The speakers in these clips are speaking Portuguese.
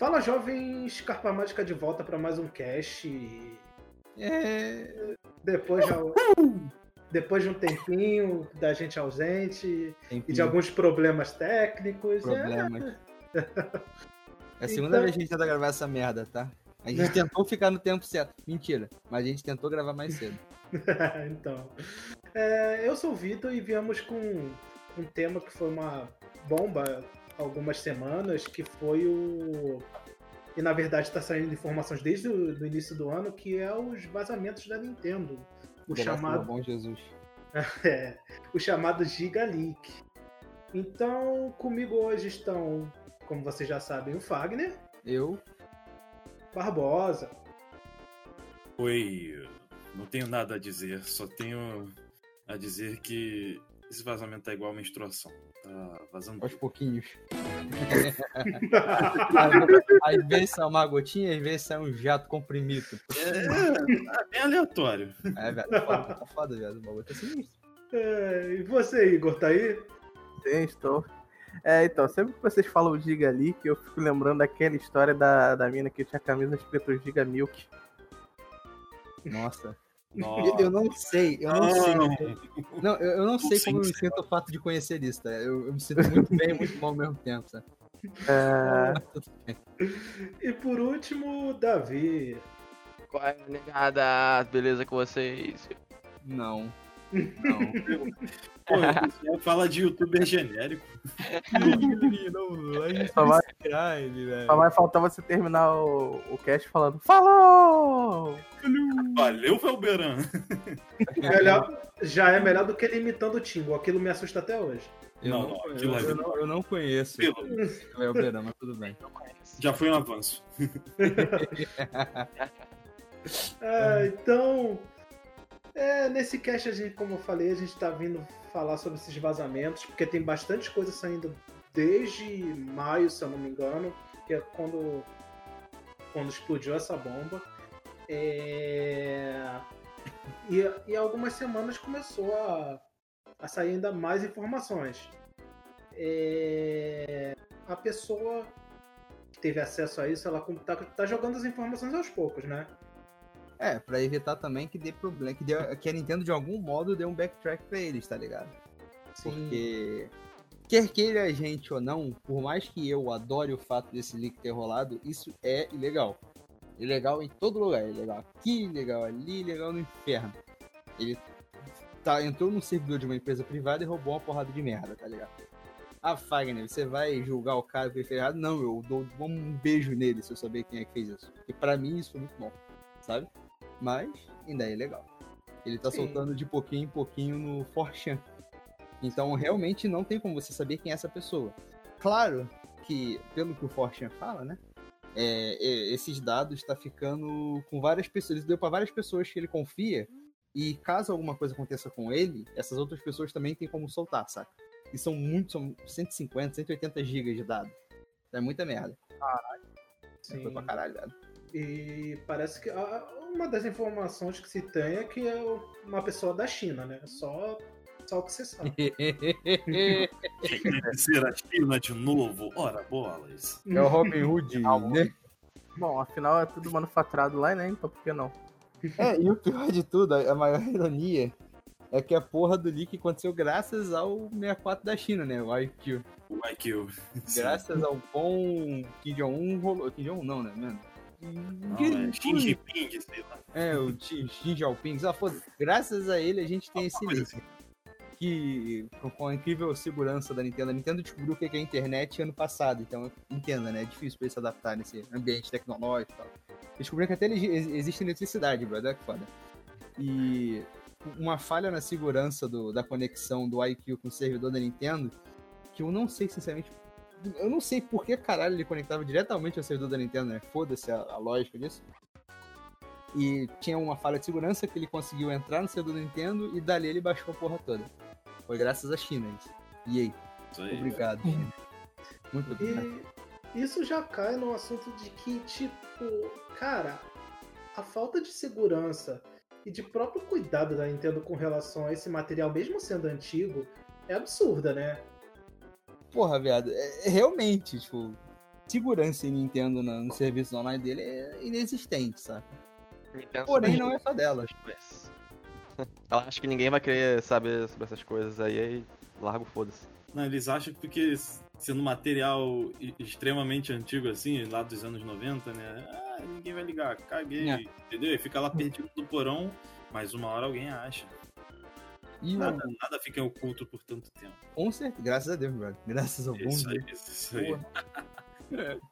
Fala, jovens, Carpa Mágica de volta para mais um cast. É... Depois, já, depois de um tempinho da gente ausente Tempinho. e de alguns problemas técnicos. Problemas. É a segunda Então- vez que a gente tenta gravar essa merda, tá? A gente tentou ficar no tempo certo. Mentira, mas a gente tentou gravar mais cedo. É, então. É, eu sou o Vitor e viemos com um tema que foi uma bomba algumas semanas, que foi o. E na verdade está saindo informações desde o do início do ano, que é os vazamentos da Nintendo. O Graças chamado, bom Jesus. é, o chamado Giga Leak. Então, comigo hoje estão, como vocês já sabem, o Fagner, Eu, Barbosa, Oi, não tenho nada a dizer, só tenho a dizer que esse vazamento tá igual a menstruação. Tá vazando. aos pouquinhos. às vezes sai uma gotinha, às vezes sai um jato comprimido. É, é bem aleatório. É, velho, tá foda, tá foda, velho. O bagulho tá sinistro. É, e você, Igor, tá aí? Sim, estou. É, então, sempre que vocês falam Giga ali, que eu fico lembrando daquela história da, da mina que tinha camisa escrito Giga Milk. Nossa. Nossa. Eu não sei, eu não sei. Não. Não, eu, eu não sei Sim, como eu me sinto o fato de conhecer isso, tá? Eu, eu me sinto muito bem e muito mal ao mesmo tempo, sabe? É, bem. E por último, Davi. Qual é, negada? Beleza com vocês? Não. Não. Pô, fala de youtuber genérico. Só vai- só vai faltar você terminar o, o cast falando Falou! Valeu, Velberan. Melhor, já é melhor do que ele imitando o Tingo. Aquilo me assusta até hoje. Eu Não, não, não, eu, é eu não, eu não conheço o mas tudo bem. Já foi um avanço. É, então, é, nesse cast, a gente, como eu falei, a gente tá vindo falar sobre esses vazamentos, porque tem bastante coisa saindo desde maio, se eu não me engano, que é quando, quando explodiu essa bomba. É, e, e algumas semanas começou a, a sair ainda mais informações. É, a pessoa que teve acesso a isso, ela tá, tá jogando as informações aos poucos, né? É, pra evitar também que dê problema, que, dê, que a Nintendo de algum modo dê um backtrack pra eles, tá ligado? Porque quer queira a gente ou não, por mais que eu adore o fato desse leak ter rolado, isso é ilegal. Ilegal em todo lugar, ilegal aqui, ilegal ali, ilegal no inferno. Ele tá, entrou num servidor de uma empresa privada e roubou uma porrada de merda, tá ligado? Ah, Fagner, você vai julgar o cara que fez errado? Não, eu dou um beijo nele se eu saber quem é que fez isso. Porque pra mim isso foi muito bom, sabe? Mas ainda é ilegal. Ele tá Sim. soltando de pouquinho em pouquinho no 4chan. Então realmente não tem como você saber quem é essa pessoa. Claro que, pelo que o 4chan fala, né? é, é, esses dados tá ficando com várias pessoas. Ele deu para várias pessoas que ele confia. E caso alguma coisa aconteça com ele, essas outras pessoas também têm como soltar, saca? E são muito, são 150, 180 gigas de dados. É muita merda. Sim. Foi pra caralho, velho. E parece que a- uma das informações que se tem é que é uma pessoa da China, né? Só, só o que você sabe. Ser a China de novo. Ora, bolas. É o Robin Hood, né? Bom, afinal é tudo manufaturado lá, né? Então por que não? É, e o pior de tudo, a maior ironia, é que a porra do leak aconteceu graças ao 64 da China, né? O IQ. O IQ. Graças ao bom Kim Jong-un rolou. Kim Jong-un não, né, mano? É sei lá. É, o Xi Xi Jinping. Ah, foda graças a ele a gente tem esse coisa leak. Que com- a incrível segurança da Nintendo, a Nintendo descobriu o que é a internet ano passado, então entenda, né? É difícil pra eles se adaptar nesse ambiente tecnológico e tal. Descobriram que até existe eletricidade, brother, que foda. E uma falha na segurança do- da conexão do IQ com o servidor da Nintendo, que eu não sei, sinceramente. Eu não sei por que caralho ele conectava diretamente ao servidor da Nintendo, né? Foda-se a, a lógica disso. E tinha uma falha de segurança que ele conseguiu entrar no servidor da Nintendo e dali ele baixou a porra toda. Foi graças à China isso. E aí, Isso aí. obrigado, China. Muito obrigado. E isso já cai no assunto de que, tipo, cara, a falta de segurança e de próprio cuidado da Nintendo com relação a esse material, mesmo sendo antigo, é absurda, né? Porra, viado, é, é realmente, tipo, segurança em Nintendo no, no serviço online dele é inexistente, sabe? Porém, não é só dela. Mas- Ela acha que ninguém vai querer saber sobre essas coisas aí, aí larga o foda-se. Não, eles acham que porque sendo material extremamente antigo assim, lá dos anos 90, né? Ah, ninguém vai ligar, caguei, É. entendeu? E fica lá perdido no porão, mas uma hora alguém acha. E o- Nada, nada fica oculto por tanto tempo. com certeza, graças a Deus, brother. Graças ao Isso aí, Deus. isso aí. Porra.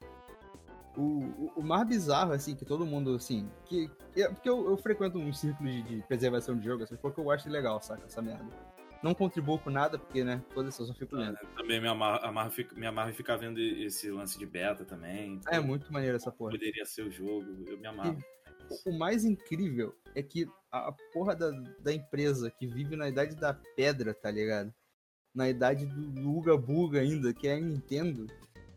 O, o, o mais bizarro, assim, que todo mundo, assim, que. que- é porque eu, eu frequento um círculo de, de preservação de jogo, assim, porque eu acho legal, saca, essa merda. Não contribuo com nada, porque, né, foda-se, eu só fico lendo. É, Também me amarro, amarro, me amarro ficar vendo esse lance de beta também. É muito maneiro essa porra. Poderia ser o jogo, eu me amarro. O mais incrível é que a porra da, da empresa que vive na idade da pedra, tá ligado? Na idade do, do Uga Buga ainda, que é a Nintendo,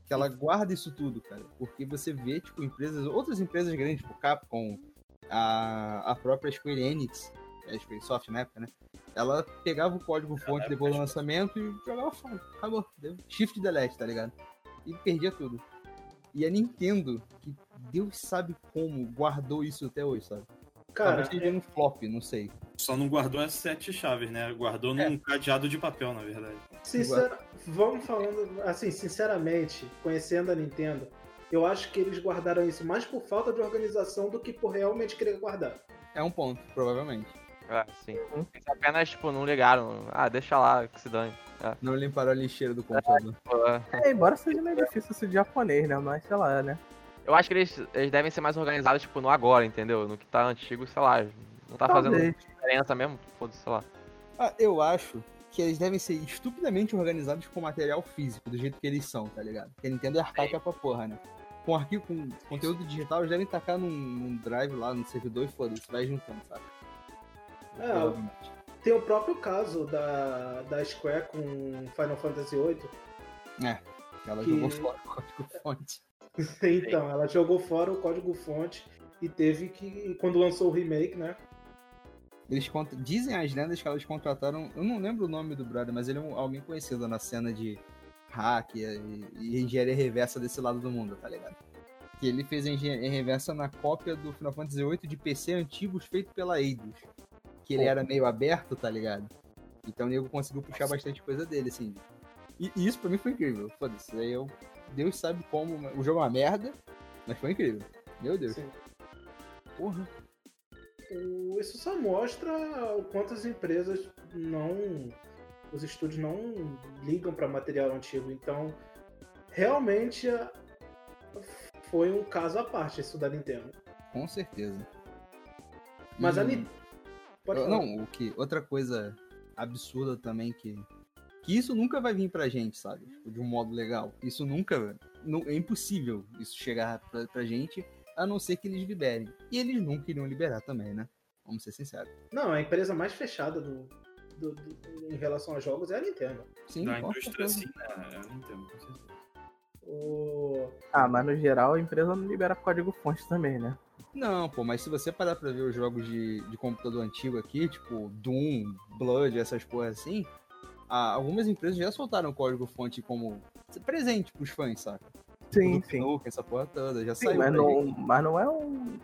que ela guarda isso tudo, cara. Porque você vê, tipo, empresas, outras empresas grandes, tipo Capcom, a, a própria Square Enix, é a Square Soft na época, né? Ela pegava o código fonte depois do lançamento e jogava fora. Acabou. Deu shift delete, tá ligado? E perdia tudo. E a Nintendo, que Deus sabe como guardou isso até hoje, sabe? Cara, Talvez seja um flop, não sei. Só não guardou as sete chaves, né? Guardou num É. cadeado de papel, na verdade. Sincera... Vamos falando, assim, sinceramente, conhecendo a Nintendo, eu acho que eles guardaram isso mais por falta de organização do que por realmente querer guardar. É um ponto, provavelmente. É, sim. Uhum. Eles apenas, tipo, não ligaram. Ah, deixa lá, que se dane. Não limparam a lixeira do computador. Pô, é. É, embora seja meio difícil isso de japonês, né? Mas sei lá, né? Eu acho que eles, eles devem ser mais organizados, tipo, no agora, entendeu? No que tá antigo, sei lá. Não tá fazendo Talvez. diferença mesmo, foda-se, sei lá. Ah, eu acho que eles devem ser estupidamente organizados com material físico, do jeito que eles são, tá ligado? Porque a Nintendo é arcaica pra porra, né? Com arquivo, com conteúdo digital, eles devem tacar num, num drive lá no servidor e foda-se, vai juntando, sabe? É. Tem o próprio caso da, da Square com Final Fantasy VIII. Ela que- jogou fora o código fonte. Então, ela jogou fora o código-fonte e teve que, quando lançou o remake, né? Eles contra... Dizem as lendas que elas contrataram. Eu não lembro o nome do brother, mas ele é um- alguém conhecido na cena de hack e, e engenharia reversa desse lado do mundo, tá ligado? Que ele fez a engenharia reversa na cópia do Final Fantasy VIII de PC antigos feito pela Eidos. Que ele Pô. era meio aberto, tá ligado? Então o nego conseguiu puxar bastante coisa dele, assim. E, e isso pra mim foi incrível. Foda-se. Aí eu. Deus sabe como. O jogo é uma merda, mas foi incrível. Meu Deus. Sim. Porra. Isso só mostra o quanto as empresas não. Os estúdios não ligam para material antigo. Então, realmente a- foi um caso à parte isso da Nintendo. Com certeza. Mas a E- Nintendo. Não, o que, outra coisa absurda também que. Que isso nunca vai vir pra gente, sabe? Tipo, de um modo legal. Isso nunca. não- é impossível isso chegar pra, pra gente, a não ser que eles liberem. E eles nunca iriam liberar também, né? Vamos ser sinceros. Não, a empresa mais fechada do, do- do- em relação a jogos é a Nintendo. Sim, com indústria, assim, né? Eu não entendo, com certeza. O... Ah, mas no geral a empresa não libera código fonte também, né? Não, pô, mas se você parar pra ver os jogos de, de computador antigo aqui, tipo Doom, Blood, essas porras assim, ah, algumas empresas já soltaram código-fonte como presente pros fãs, saca? Sim, sim. Nukem, essa porra toda, já Sim, saiu. mas não, mas não é um.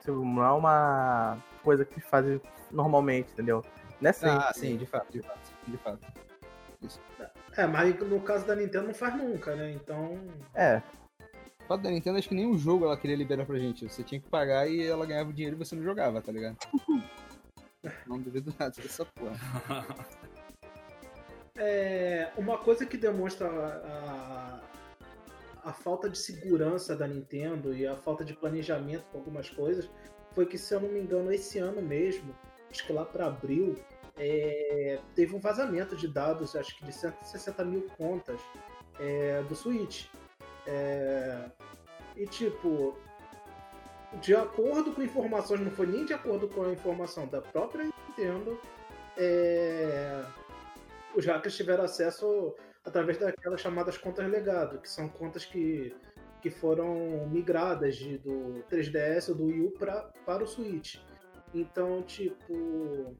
tipo, Não é uma coisa que fazem normalmente, entendeu? Não é sempre. Ah, sim, de fato, de fato, de fato. É, mas no caso da Nintendo não faz nunca, né? Então. É, O fato da Nintendo, acho que nem o jogo ela queria liberar pra gente. Você tinha que pagar e ela ganhava o dinheiro e você não jogava, tá ligado? não duvido nada dessa porra. É, uma coisa que demonstra a, a, a falta de segurança da Nintendo e a falta de planejamento com algumas coisas foi que, se eu não me engano, esse ano mesmo, acho que lá para abril, é, teve um vazamento de dados, acho que de 160 mil contas é, do Switch. É, e tipo, de acordo com informações, não foi nem de acordo com a informação da própria Nintendo, é, os hackers tiveram acesso através daquelas chamadas contas legado, que são contas que, que foram migradas de, do 3DS ou do Wii U pra, para o Switch. Então, tipo.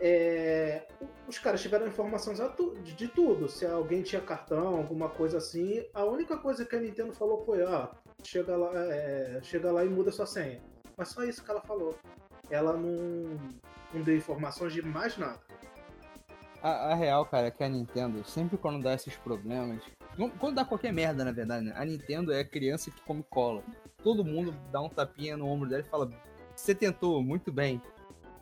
é, os caras tiveram informações de, tudo. Se alguém tinha cartão, alguma coisa assim. A única coisa que a Nintendo falou foi, ó, chega lá, é, chega lá e muda sua senha. Mas só isso que ela falou. Ela não, não deu informações de mais nada. A, a real, cara, é que a Nintendo, sempre quando dá esses problemas. quando- dá qualquer merda, na verdade, né? A Nintendo é a criança que come cola. Todo mundo dá um tapinha no ombro dela e fala: Você tentou, muito bem.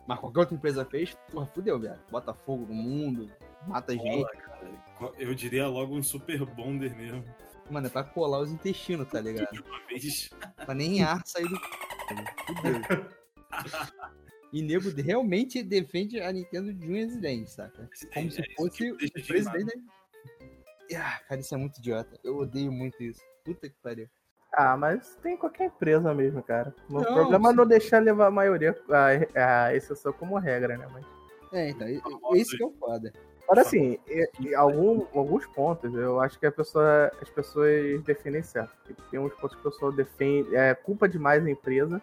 Mas qualquer outra empresa fez, porra, fudeu, viado. Bota fogo no mundo, mata gente. Cola, cara. Eu diria logo um super bonder mesmo. Mano, é pra colar os intestinos, tá ligado? De uma vez. Pra nem ar sair do. c****, Fudeu. E nego realmente defende a Nintendo de unhas e dentes, saca? Como É, se é isso fosse o de presidente da. Ah, cara, isso é muito idiota. Eu odeio muito isso. Puta que pariu. Ah, mas tem qualquer empresa mesmo, cara. O Não, problema é sim. não deixar levar a maioria, a, a exceção como regra, né? Mas, É, então, esse que é o foda. agora, assim, em- em algum, alguns pontos, eu acho que a pessoa, as pessoas defendem certo. Tem uns pontos que a pessoa defende, é culpa demais a empresa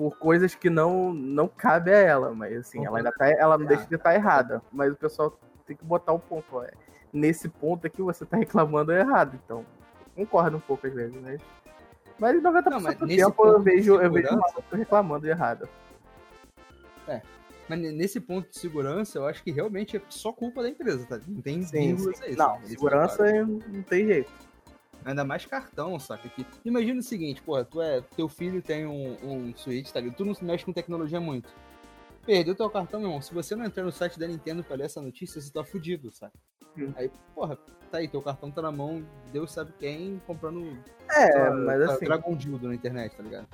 por coisas que não, não cabe a ela, mas assim, ela ainda tá, ela não deixa de estar errada, mas o pessoal tem que botar o ponto, ó, é, nesse ponto aqui você tá reclamando é errado, então concordo um pouco às vezes, mas mas 90% Não, mas do tempo eu ponto vejo, eu vejo segurança- uma pessoa reclamando errado. Mas ne- nesse ponto de segurança, eu acho que realmente é só culpa da empresa, tá? Não tem Sim. Não, segurança falaram. não tem jeito. Ainda mais cartão, saca? Que... Imagina o seguinte, porra, tu é, teu filho tem um, um Switch, tá ligado? Tu não se mexe com tecnologia muito. Perdeu teu cartão, meu irmão. Se você não entrar no site da Nintendo pra ler essa notícia, você tá fudido, saca? Hum. Aí, porra, tá aí, teu cartão tá na mão, Deus sabe quem, comprando É, mas assim, Dragon Dildo na internet, tá ligado?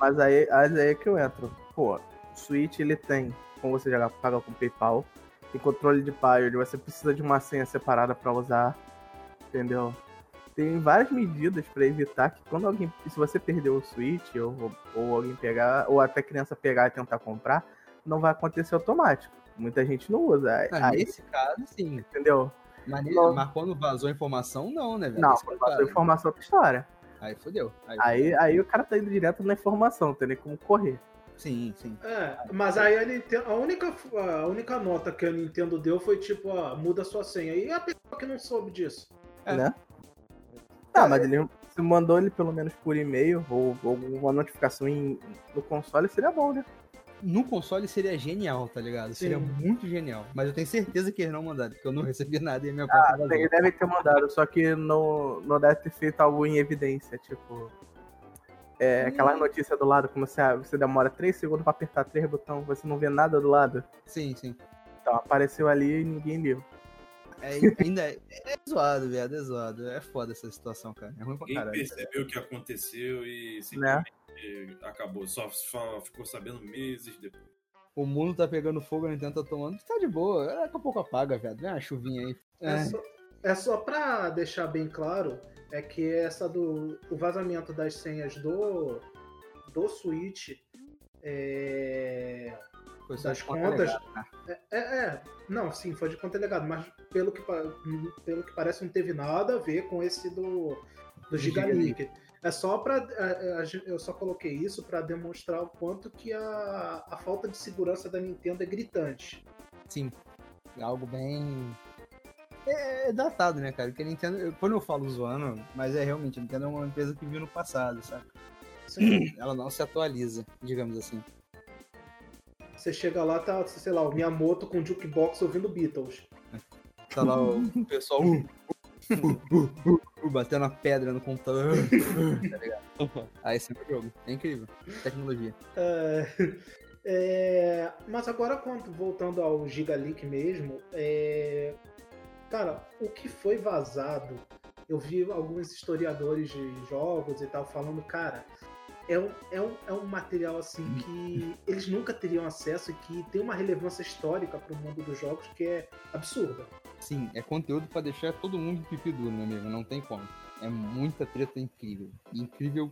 mas aí, mas aí é que eu entro. Pô, o Switch ele tem, como você já paga com PayPal, tem controle de Pilot, você precisa de uma senha separada pra usar, entendeu? Tem várias medidas pra evitar que quando alguém, se você perder o Switch ou, ou alguém pegar, ou até criança pegar e tentar comprar, não vai acontecer automático. Muita gente não usa. Ah, Aí, nesse caso, sim. entendeu? Mas, mas quando vazou a informação, não, né, velho? Não, é o passou cara. informação é outra história. Aí fodeu. Aí, Aí, aí o cara tá indo direto na informação, não tem nem como correr. Sim, sim. É, mas aí a, Nintendo, a, única, a única nota que a Nintendo deu foi tipo, ó, muda sua senha. E a pessoa que não soube disso? É. Né? Ah, mas ele se mandou ele pelo menos por e-mail ou, ou alguma notificação em- no console, seria bom, né? No console seria genial, tá ligado? Seria Sim. muito genial. Mas eu tenho certeza que eles não mandaram, porque eu não recebi nada e minha Ah, conta vazou. ele deve ter mandado, só que não, não deve ter feito algo em evidência, tipo. É, aquela notícia do lado, como você, você demora 3 segundos pra apertar três botões, você não vê nada do lado. Sim, sim. Então apareceu ali e ninguém viu. É, ainda é, é zoado, viado, é zoado. É foda essa situação, cara. É ruim pra Ninguém caralho. percebeu o que aconteceu e Né? simplesmente acabou. Só, só ficou sabendo meses depois. O mundo tá pegando fogo, a Nintendo tá tomando. Tá de boa. Daqui a pouco apaga, viado. Vem uma chuvinha aí. É, É, só, é só pra deixar bem claro, é que essa do o vazamento das senhas do, do Switch é, foi de conta contas. né? É, é, é. não, sim, foi de conta legado, mas pelo que, pelo que parece não teve nada a ver com esse do, do Gigalink. É só para eu só coloquei isso pra demonstrar o quanto que a, a falta de segurança da Nintendo é gritante. Sim. É Algo bem. É, é datado, né, cara? Porque a Nintendo. eu- Quando eu falo zoando, mas é realmente, a Nintendo é uma empresa que viu no passado, sabe? Sim. Ela não se atualiza, digamos assim. Você chega lá, tá, sei lá, o Miyamoto com jukebox ouvindo Beatles. Tá lá o pessoal uh, uh, uh, batendo a pedra no computador. tá ligado? Aí é o jogo. É incrível. Tecnologia. É, é, mas agora, quando, voltando ao Gigaleak mesmo, é, cara, o que foi vazado, eu vi alguns historiadores de jogos e tal falando, cara, é um, é um, é um material assim que eles nunca teriam acesso e que tem uma relevância histórica para o mundo dos jogos que é absurda. Sim, é conteúdo pra deixar todo mundo pipi duro, meu amigo. Não tem como. É muita treta incrível. Incrível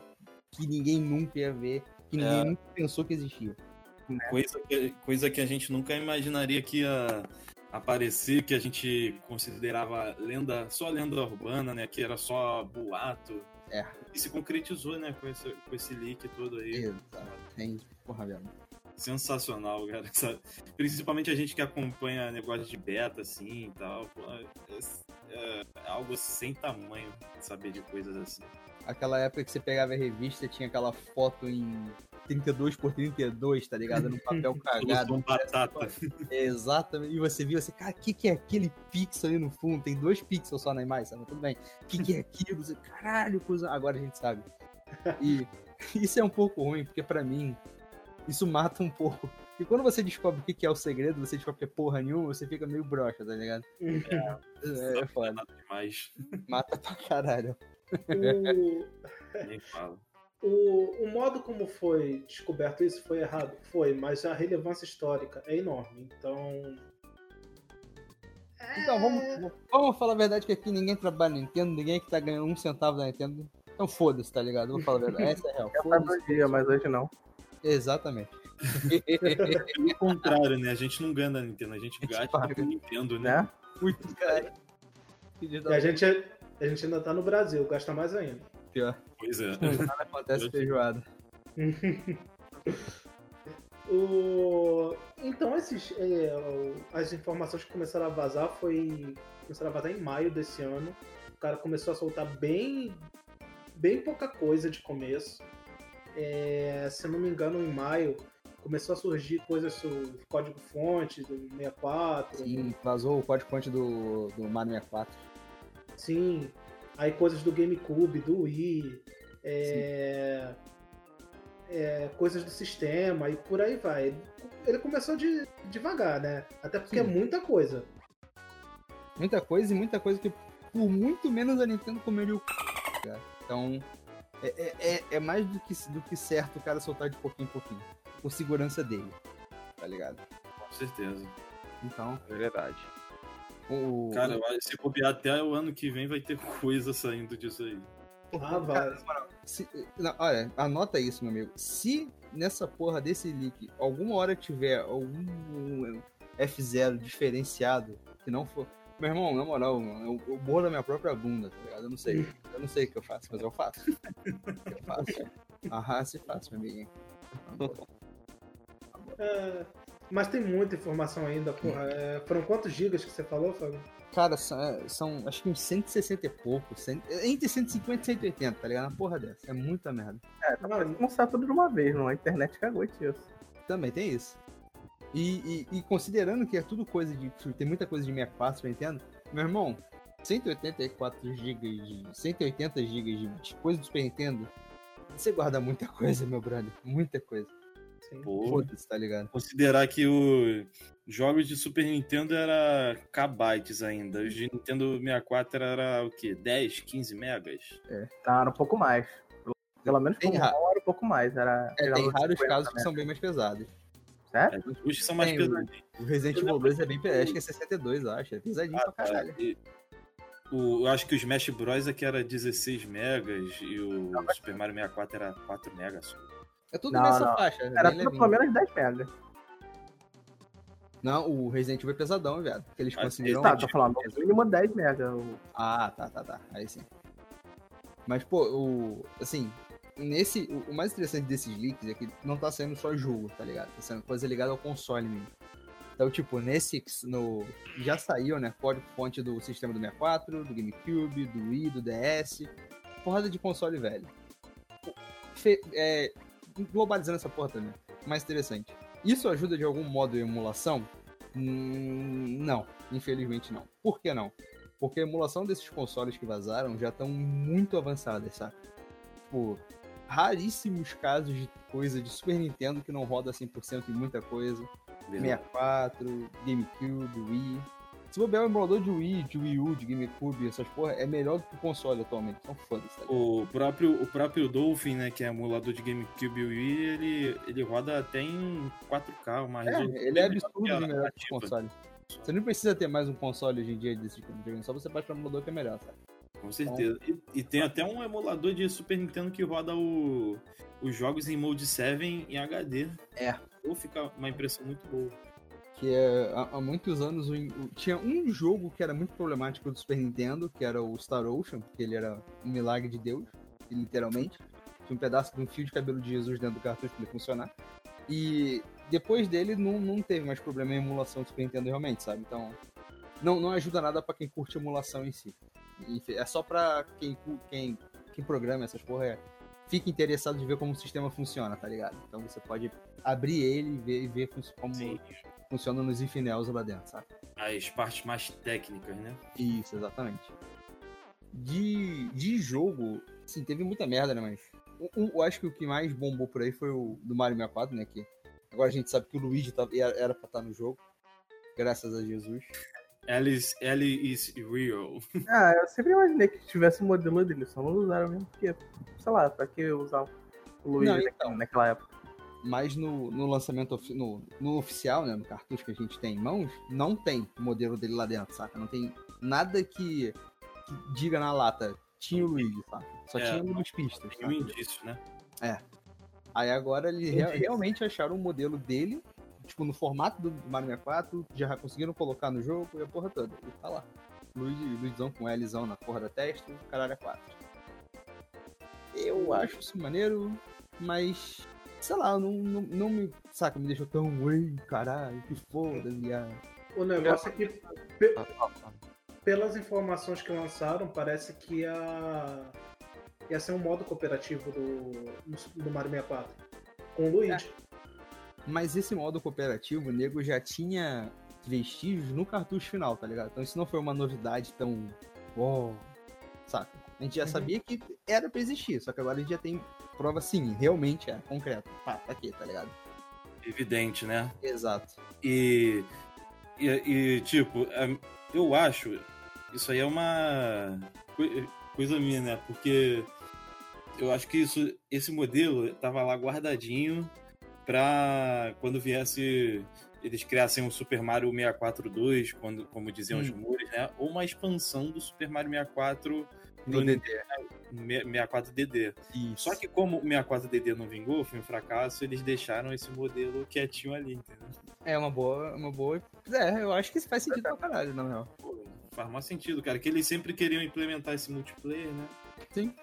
que ninguém nunca ia ver, que ninguém É. nunca pensou que existia. Coisa que, coisa que a gente nunca imaginaria que ia aparecer, que a gente considerava lenda, só lenda urbana, né? Que era só boato. É. E se concretizou, né? Com esse, com esse leak todo aí. Exato. Tem, porra, velho. sensacional, cara. sabe? Principalmente a gente que acompanha negócio de beta, assim e tal. pô, é, é- é algo sem tamanho saber de coisas assim. Aquela época que você pegava a revista tinha aquela foto em 32 por 32, tá ligado? No papel cagado. Solução batata. Exatamente. E você viu assim, cara, o que, que é aquele pixel ali no fundo? Tem dois pixels só na imagem, sabe? Tudo bem. O que, que é aquilo? Você, Caralho, coisa. Agora a gente sabe. E isso é um pouco ruim, porque pra mim, isso mata um pouco. E quando você descobre o que, que é o segredo, você descobre que é porra nenhuma, você fica meio broxa, tá ligado? É, é foda. Nada demais. Mata pra caralho. Nem fala. O, o modo como foi descoberto isso foi errado? Foi, mas a relevância histórica é enorme. Então. Então, vamos, vamos falar a verdade que aqui ninguém trabalha na Nintendo, ninguém é que tá ganhando um centavo da Nintendo. Então foda-se, tá ligado? Vou falar a verdade. Essa é a real. Um dia, mas hoje não. Exatamente. Pelo contrário, né? A gente não ganha da Nintendo, a gente gasta com Nintendo, né? Né? Muito cara. Filho E a gente, a gente ainda tá no Brasil, gasta mais ainda. pior. Pois é. Nada acontece feijoada. O... Então esses, é, as informações que começaram a vazar foi. Começaram a vazar em maio desse ano. O cara começou a soltar bem. bem pouca coisa de começo. É, se eu não me engano, em maio começou a surgir coisas sobre código fonte do 64. Sim, vazou o código fonte do, do Mario 64. Sim. Aí coisas do GameCube, do Wii, é, é, coisas do sistema e por aí vai. Ele começou de, devagar, né? Até porque é Sim. muita coisa. Muita coisa e muita coisa que por muito menos a Nintendo comeria o c... cara. Então, é, é, é- é mais do que, do que certo o cara soltar de pouquinho em pouquinho. Por segurança dele. Tá ligado? Com certeza. Então, É verdade. O. Cara, se copiar até o ano que vem vai ter coisa saindo disso aí. Ah, vai. Se- não, olha, anota isso, meu amigo. Se nessa porra desse leak alguma hora tiver algum F0 diferenciado, que não for. Meu irmão, na moral, mano, eu, eu morro da minha própria bunda, tá ligado? Eu não sei. Eu não sei o que eu faço, mas eu faço. Eu faço. Arrasa e faço, meu amiguinho. É, mas tem muita informação ainda, porra. É, foram quantos gigas que você falou, Fábio? Cara, são, são acho que uns 160 e pouco. cem- entre 150 e 180, tá ligado? Uma porra dessa. É muita merda. É, tá pra mostrar tudo de uma vez, não. A internet cagou isso. Também tem isso. E, e- e considerando que é tudo coisa de. Tem muita coisa de 64 pra Nintendo, meu irmão, 184 GB de. 180 GB de, de coisa do Super Nintendo, você guarda muita coisa, meu brother. Muita coisa. Foda-se, tá ligado? considerar que os jogos de Super Nintendo era kbytes ainda. Os de Nintendo 64 era o quê? 10, 15 megas? Tá, era um pouco mais. Pelo menos Tem por ra- um pouco mais. Era, É, tem raros 50, casos que são bem mais pesados. Sério? Os que são mais Tem o- pesadinhos. O Resident Evil 2 é bem. pe- Acho que é 62, eu acho. É pesadinho pra caralho. E o, eu acho que o Smash Bros. aqui era 16 megas e o Super Mario 64 era 4 megas. É tudo Não, nessa não. faixa. Era tudo levinho. pelo menos 10 megas. Não, o Resident Evil é pesadão, viado. Que eles Mas conseguiram. Tá, tô falando, no mínimo 10 megas. o- Ah, tá, tá, tá. Aí sim. Mas, pô, o. Assim, nesse. O, mais interessante desses leaks é que não tá saindo só jogo, tá ligado? Tá sendo coisa ligada ao console mesmo. Então, tipo, nesse. No, já saiu, né? Código-fonte do sistema do 64, do GameCube, do Wii, do DS. Porrada de console velho. Fe- é, globalizando essa porra também. Mais interessante. Isso ajuda de algum modo a emulação? Hum, não, infelizmente não. Por que não? Porque a emulação desses consoles que vazaram já estão muito avançadas, sabe? Tipo, raríssimos casos de coisa de Super Nintendo que não roda 100% em muita coisa. 64, GameCube, Wii. Se bobear o emulador de Wii, de Wii U, de GameCube, essas porra, é melhor do que o console atualmente. Então foda-se, tá? O próprio, o próprio Dolphin, né, que é emulador de GameCube e Wii, ele, ele roda até em 4K, uma É, ele é absurdo melhor de melhor que o console. Você não precisa ter mais um console hoje em dia desse tipo de jogo, só você baixa o emulador que é melhor, sabe? Com certeza. E, e tem até um emulador de Super Nintendo que roda o, os jogos em Mode 7 em HD. É. Ou fica uma impressão muito boa. Que é, há, há muitos anos tinha um jogo que era muito problemático do Super Nintendo, que era o Star Ocean, porque ele era um milagre de Deus, literalmente. Tinha um pedaço de um fio de cabelo de Jesus dentro do cartucho para ele funcionar. E depois dele não, não teve mais problema em emulação do Super Nintendo realmente, sabe? Então, não, não ajuda nada pra quem curte emulação em si. Enfim, É só pra quem, quem, quem programa essas porra é, fica interessado de ver como o sistema funciona, tá ligado? Então você pode abrir ele e ver, e ver como. Funciona nos Infinels lá dentro, sabe? As partes mais técnicas, né? Isso, exatamente. De, de jogo, sim, teve muita merda, né? Mas o- o- eu acho que o que mais bombou por aí foi o do Mario 64, né? Que agora a gente sabe que o Luigi tá- era, era pra estar no jogo. Graças a Jesus. Alice, Ellie is real. Ah, eu sempre imaginei que tivesse um modelo dele, só não usaram mesmo, porque, sei lá, pra que usar o Luigi Não, então. naquela época? Mas no, no lançamento ofi- no, no oficial, né? No cartucho que a gente tem em mãos, não tem o modelo dele lá dentro, saca? Não tem nada que, que diga na lata. Tinha o Luigi, saca? Só É. tinha algumas pistas. Tem um indício, né? Aí agora eles rea- realmente acharam o modelo dele, tipo, no formato do Mario 64, já conseguiram colocar no jogo e a porra toda. E tá lá. Luigi, Luizão com Lzão na porra da testa, caralho é 4. Eu acho isso maneiro, mas. Sei lá, não, não, não me. Saca, me deixou tão. Ui, caralho, que foda, viado. O negócio é que, pe- pelas informações que lançaram, parece que ia, ia ser um modo cooperativo do, do Mario 64. Com o Luigi. Mas esse modo cooperativo, o nego já tinha vestígios no cartucho final, tá ligado? Então isso não foi uma novidade tão. Uou, saca? A gente já Uhum. sabia que era pra existir, só que agora a gente já tem prova sim, realmente é, concreto. Pá, tá aqui, tá ligado? Evidente, né? Exato. E, e, e, tipo, é, eu acho, isso aí é uma coi- coisa minha, né? Porque eu acho que isso, esse modelo tava lá guardadinho pra quando viesse eles criassem um Super Mario 64 2, quando, como diziam os Hum. rumores, né? Ou uma expansão do Super Mario 64 No no DD. 64 DD. Isso. Só que como o 64 DD não vingou, foi um fracasso, eles deixaram esse modelo quietinho ali, entendeu? É uma boa, uma boa. É, eu acho que isso faz sentido pra caralho, na real. Pô, faz mais sentido, cara. Que eles sempre queriam implementar esse multiplayer, né? Sim.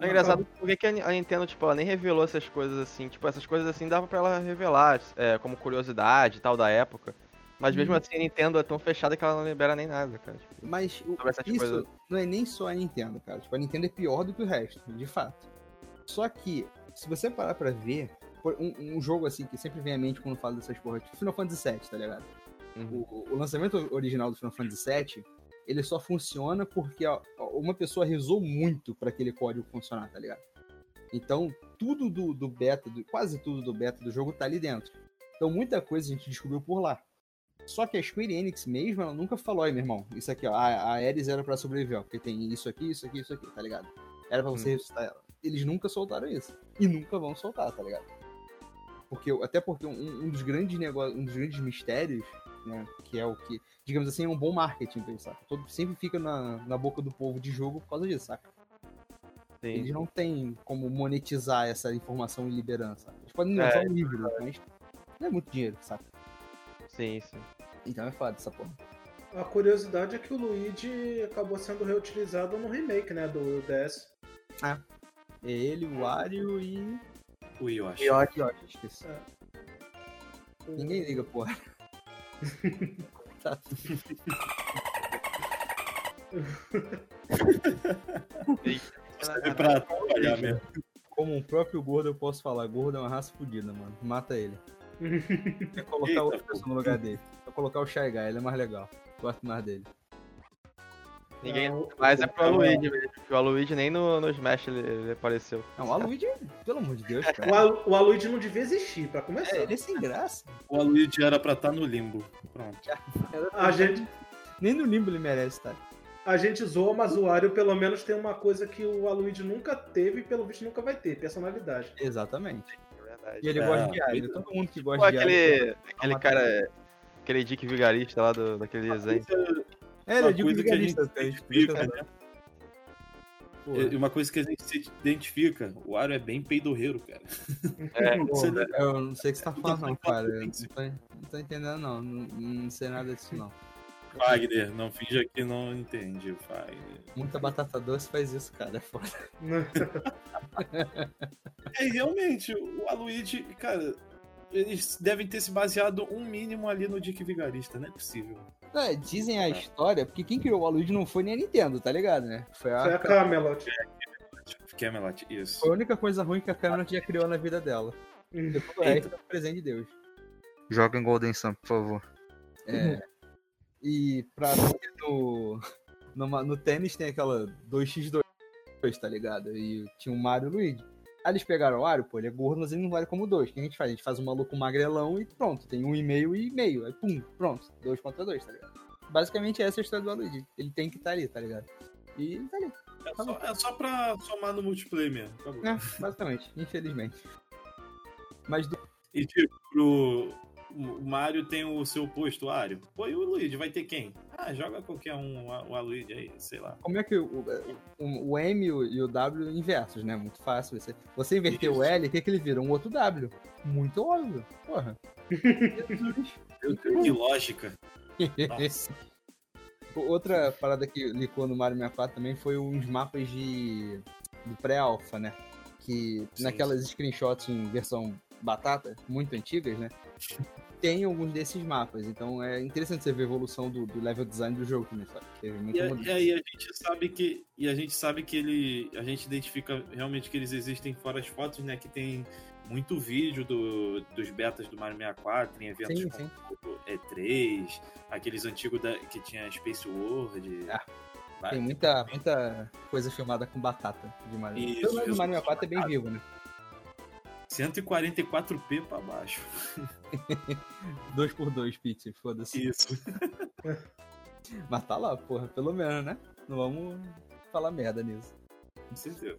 É engraçado porque que a Nintendo, tipo, ela nem revelou essas coisas assim. Tipo, essas coisas assim dava pra ela revelar, é, como curiosidade e tal da época. Mas mesmo Uhum. assim a Nintendo é tão fechada que ela não libera nem nada, cara. Tipo, Mas o- isso coisas. não é nem só a Nintendo, cara. Tipo, a Nintendo é pior do que o resto, de fato. Só que, se você parar pra ver, um, um jogo assim que sempre vem à mente quando falo dessas porra, tipo Final Fantasy VII, tá ligado? Uhum. O, o lançamento original do Final Fantasy VII, ele só funciona porque ó, uma pessoa rezou muito pra aquele código funcionar, tá ligado? Então, tudo do, do beta, do- quase tudo do beta do jogo tá ali dentro. Então, muita coisa a gente descobriu por lá. Só que a Square Enix mesmo, ela nunca falou, aí, meu irmão, isso aqui, ó, a, a Ares era pra sobreviver, ó, porque tem isso aqui, isso aqui, isso aqui, tá ligado? Era pra você Hum. ressuscitar ela. Eles nunca soltaram isso. E nunca vão soltar, tá ligado? Porque, até porque um, um dos grandes negócios, um dos grandes mistérios, né, que é o que, digamos assim, é um bom marketing, eles, saca? Todo, sempre fica na, na boca do povo de jogo por causa disso, saca? Eles sim. não têm como monetizar essa informação em liderança. Eles podem É, lançar um livro, mas não é muito dinheiro, saca? Sim, sim. Então é foda essa porra. A curiosidade é que o Luigi acabou sendo reutilizado no remake, né, do DS. É ele, o Wario e. O Yoshi. Ó, Yoshi, esqueci. O- Ninguém liga, porra. Tá. Pra atrapalhar mesmo. Como um próprio gordo, eu posso falar: gordo é uma raça fodida, mano. Mata ele. Quer colocar Eita, outra pessoa no lugar dele. Vou colocar o Shy Guy, ele é mais legal. Gosto mais dele. Ninguém. Não, Mas é pro Não, Luigi mesmo. porque O Luigi nem no, no Smash ele, ele apareceu. Não, o Aluigi, pelo amor de Deus, O, cara. Al- o Aluigi não devia existir, pra começar. É, ele é sem graça. O Luigi era pra estar no limbo. Pronto. A gente, Nem no limbo ele merece, tá? a gente zoa, mas o Wario pelo menos tem uma coisa que o Aluigi nunca teve e pelo visto nunca vai ter, personalidade. Exatamente. Verdade. E ele É, gosta de pois é. Todo mundo que Pô, gosta de Ario. aquele, aquele cara. Aquele Dick Vigarista lá do, daquele desenho. É, ele é de coisa que a gente vigarista, identifica, né? Porra. E Uma coisa que a gente se identifica, o Aro é bem peidorreiro, cara. É, não- eu não sei o que você tá falando, cara. Eu não tô, não tô entendendo, não. não. Não sei nada disso, não. Fagner, não finja que não entende, Fagner. Muita batata doce faz isso, cara. É foda. É, realmente, o Aluigi, cara, eles devem ter se baseado um mínimo ali no Dick Vigarista, não é possível. É, dizem a história, porque quem criou o Waluigi não foi nem a Nintendo, tá ligado, né? Foi a, Foi a Camelot. Camelot, isso. foi a única coisa ruim que a Cameron já criou na vida dela. Hum. Depois o resto é presente de Deus. Joga em Golden Sun, por favor. É. E pra no, no, no tênis tem aquela 2x2, tá ligado? E tinha o Mario e o Luigi. Aí eles pegaram o Mario, pô, ele é gordo, mas ele não vale como dois. O que a gente faz? A gente faz um maluco magrelão e pronto. Tem um e meio e meio. Aí pum, pronto. Dois contra dois, tá ligado? Basicamente essa é a história do Luigi. Ele tem que estar ali, tá ligado? E tá ali. É só, é só pra somar no multiplayer mesmo. É, basicamente, infelizmente. Mas do E tipo, pro. O Mario tem o seu oposto, o Ario. Pô, e o Luigi vai ter quem? Ah, joga qualquer um, o o Luigi aí, sei lá. Como é que o, o, o M e o, o W inversos, né? Muito fácil. Você, você inverter o Isso. L, o que, que ele vira? Um outro W. Muito óbvio. Porra. Jesus. Que lógica. Outra parada que licou no Mario 64 também foi uns mapas de do pré-alpha, né? Que Sim, naquelas screenshots em versão batata, muito antigas, né? Tem alguns desses mapas. Então é interessante você ver a evolução do, do level design do jogo também, sabe? Teve E, muita a- mudança. e aí a gente sabe que. E a gente sabe que ele. A gente identifica realmente que eles existem fora as fotos, né? Que tem muito vídeo do, dos betas do Mario 64 em eventos Sim, como sim. o E3, aqueles antigos da- que tinha Space World. Ah, Tem muita, muita coisa filmada com batata de Mario. Isso, Pelo menos o Mario 64 é bem vivo, né? 144p pra baixo. 2x2 pizza, foda-se. Isso. Mas tá lá, porra, pelo menos, né? Não vamos falar merda nisso. Com certeza.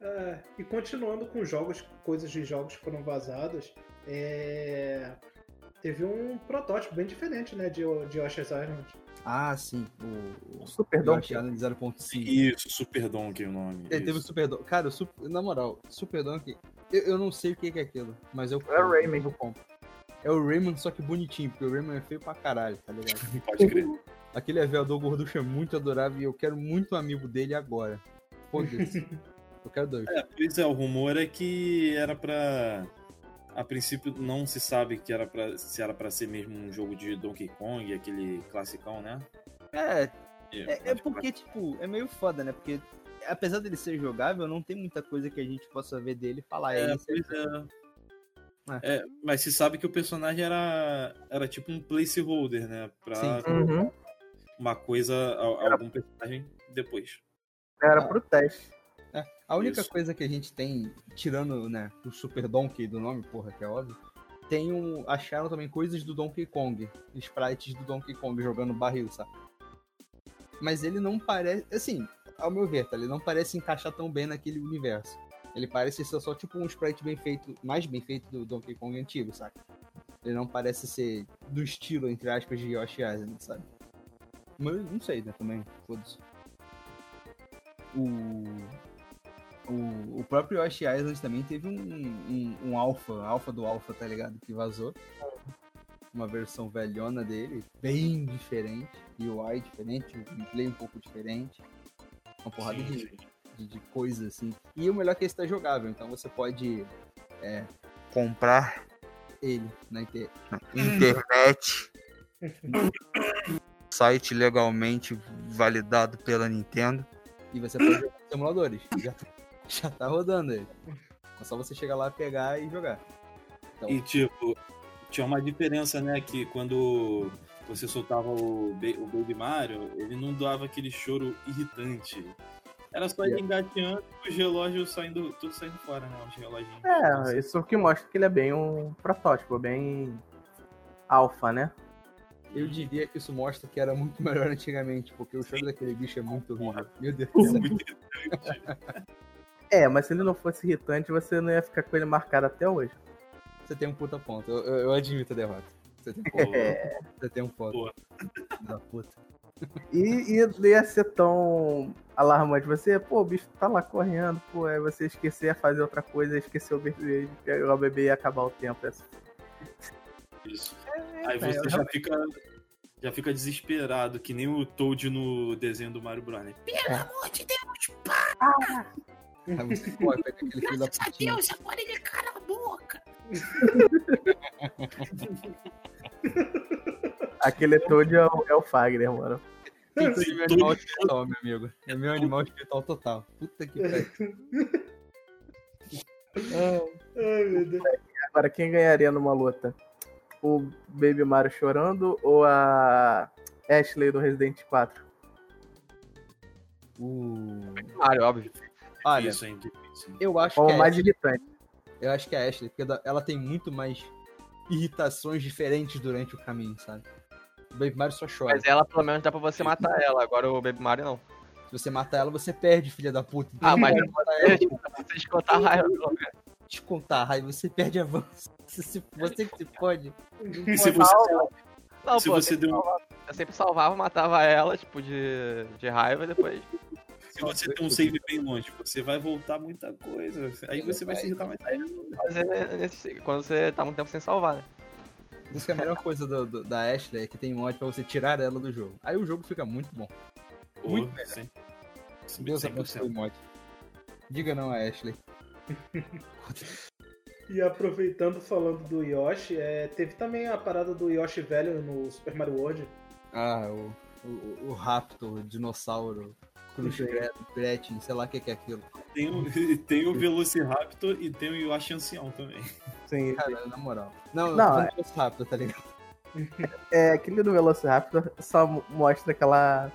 É, e continuando com jogos, coisas de jogos que foram vazadas, é, teve um protótipo bem diferente, né, de, de Yoshi's Island. Ah, sim. O, o Super Donkey. Island 0.5. Isso, Super Donkey é o nome. Ele teve o. Super Donkey. Cara, o Super... na moral, Super Donkey, eu, eu não sei o que é aquilo, mas eu É o Rayman. eu compro. É o Rayman, só que bonitinho, porque o Rayman é feio pra caralho, tá ligado? Pode crer. Aquele aviador gorducho é muito adorável e eu quero muito um amigo dele agora. Foda-se. eu quero dois. É, pois é, o rumor é que era pra. A princípio não se sabe que era pra, se era pra ser mesmo um jogo de Donkey Kong, aquele classicão, né? É, E- É, é porque, tipo, é meio foda, né? Porque apesar dele ser jogável, não tem muita coisa que a gente possa ver dele falar. É, É, pois é. É, mas se sabe que o personagem era, era tipo um placeholder, né? Pra Sim. Uhum. uma coisa, a- algum personagem depois. Era pro teste. É, A única Isso. coisa que a gente tem, tirando né, o Super Donkey do nome, porra, que é óbvio, tem um. Acharam também coisas do Donkey Kong. Sprites do Donkey Kong jogando barril, sabe? Mas ele não parece. Assim, ao meu ver, tá? Ele não parece encaixar tão bem naquele universo. Ele parece ser só tipo um sprite bem feito, mais bem feito do Donkey Kong antigo, saca? Ele não parece ser do estilo, entre aspas, de Yoshi Island, sabe? Mas não sei, né, também, foda-se. O... o... O próprio Yoshi Island também teve um, um, um alpha, alpha do alpha, tá ligado? Que vazou. Uma versão velhona dele, bem diferente. UI diferente, gameplay um pouco diferente. Uma porrada Sim, de, sim. de, de coisa assim. E o melhor é que esse tá jogável, então você pode é, comprar ele na, inter- internet. site legalmente validado pela Nintendo. E você pode jogar nos simuladores. Já, já tá rodando ele. É só você chegar lá, pegar e jogar. Então, E tipo, tinha uma diferença, né? Que quando você soltava o, o Baby Mario, ele não dava aquele choro irritante. Era só ele engateando e os relógios saindo, tudo saindo fora, né? Os reloginhos. É, isso que mostra que ele é bem um protótipo, bem alfa, né? eu diria que isso mostra que era muito melhor antigamente, porque o choro daquele bicho é muito horrível. Meu Deus do céu. Muito irritante. É, mas se ele não fosse irritante, você não ia ficar com ele marcado até hoje. Você tem um puta ponto. Eu, eu, eu admito a derrota. Você tem, Pô, É. você tem um. Da puta. E, e não ia ser tão alarmante. Você, pô, o bicho tá lá correndo, pô, aí você esquecer a fazer outra coisa, esquecer o bebê, pegar o bebê e acabar o tempo. Essa- Isso. Aí É, você eu já fica. Já fica desesperado, que nem o Toad no desenho do Mario Bros. né? Aí você corre, pega aquele filho da putinha. agora ele cala a boca. Aquele Toad é o, é o Fagner, mano. Pinto é meu animal espiritual, meu amigo. É meu animal espiritual total. Puta que pariu. Ai, meu Deus. Agora, quem ganharia numa luta? O Baby Mario chorando ou a Ashley do Resident 4? Uh, Mario, óbvio. olha, Isso, hein? difícil. eu acho Ou que é mais irritante? eu acho que é a Ashley, porque da- ela tem muito mais irritações diferentes durante o caminho, sabe? O Baby Mario só chora. Mas ela, pelo menos, dá pra você matar ela. Agora o Baby Mario não. Se você matar ela, você perde, filha da puta. Ah, mas ela, você descontar a raiva, descontar a raiva, você perde avanço. Você, se- você que se pode. E se você, Não, se pô, você deu- salvava. eu sempre salvava, matava ela, tipo, de, de raiva e depois. Se você tem um save bem longe, você vai voltar muita coisa. Aí você vai se irritar mais ainda. fazer nesse- quando você tá muito tempo sem salvar, né? Isso que é a melhor coisa do- do- da Ashley é que tem mod pra você tirar ela do jogo. Aí o jogo fica muito bom. Muito Pô, sim. Sim, Deus 100%. abençoe o mod. Diga não a Ashley. E aproveitando falando do Yoshi, é, teve também a parada do Yoshi velho no Super Mario World. Ah, o, o, o Raptor, o dinossauro, Cruz Gretchen, sei lá o que que é aquilo. Tem o, tem o Velociraptor e tem o Yoshi Ancião também. Sim. Cara, na moral. Não, Não, não, é- não é Raptor, tá ligado? É, aquele do Velociraptor só mo- mostra aquela.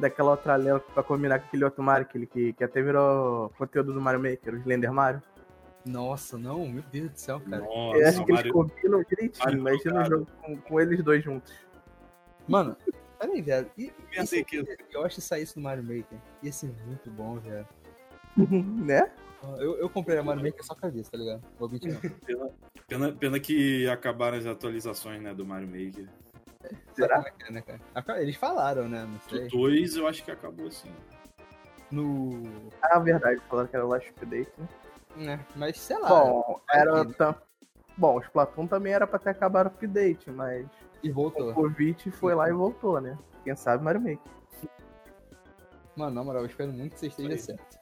Daquela outra lenda pra combinar com aquele outro Mario, aquele que, que até virou conteúdo do Mario Maker, o Slender Mario. Nossa, não, meu Deus do céu, cara. Eu Nossa, acho que eles Mario, combinam direitinho, imagina o jogo com, com eles dois juntos. Mano, peraí, velho. E, e pensei se que Yoshi saísse no Mario Maker? Ia ser muito bom, velho. né? Eu, eu comprei a Mario Maker só com a vista, tá ligado? Vou mentir, não. pena, pena que acabaram as atualizações né, do Mario Maker. Será? É que é, né, cara? Eles falaram, né? Não O sei. 2 eu acho que acabou assim. No. Ah, verdade, falaram que era Last Update, né? Né? Mas sei lá. Bom, era. tam- Bom, o Splatoon também era pra ter acabado o update, mas E o voltou. Covid foi lá e voltou, né? Quem sabe Mario Maker. Mano, na moral, eu espero muito que você esteja aí. certo.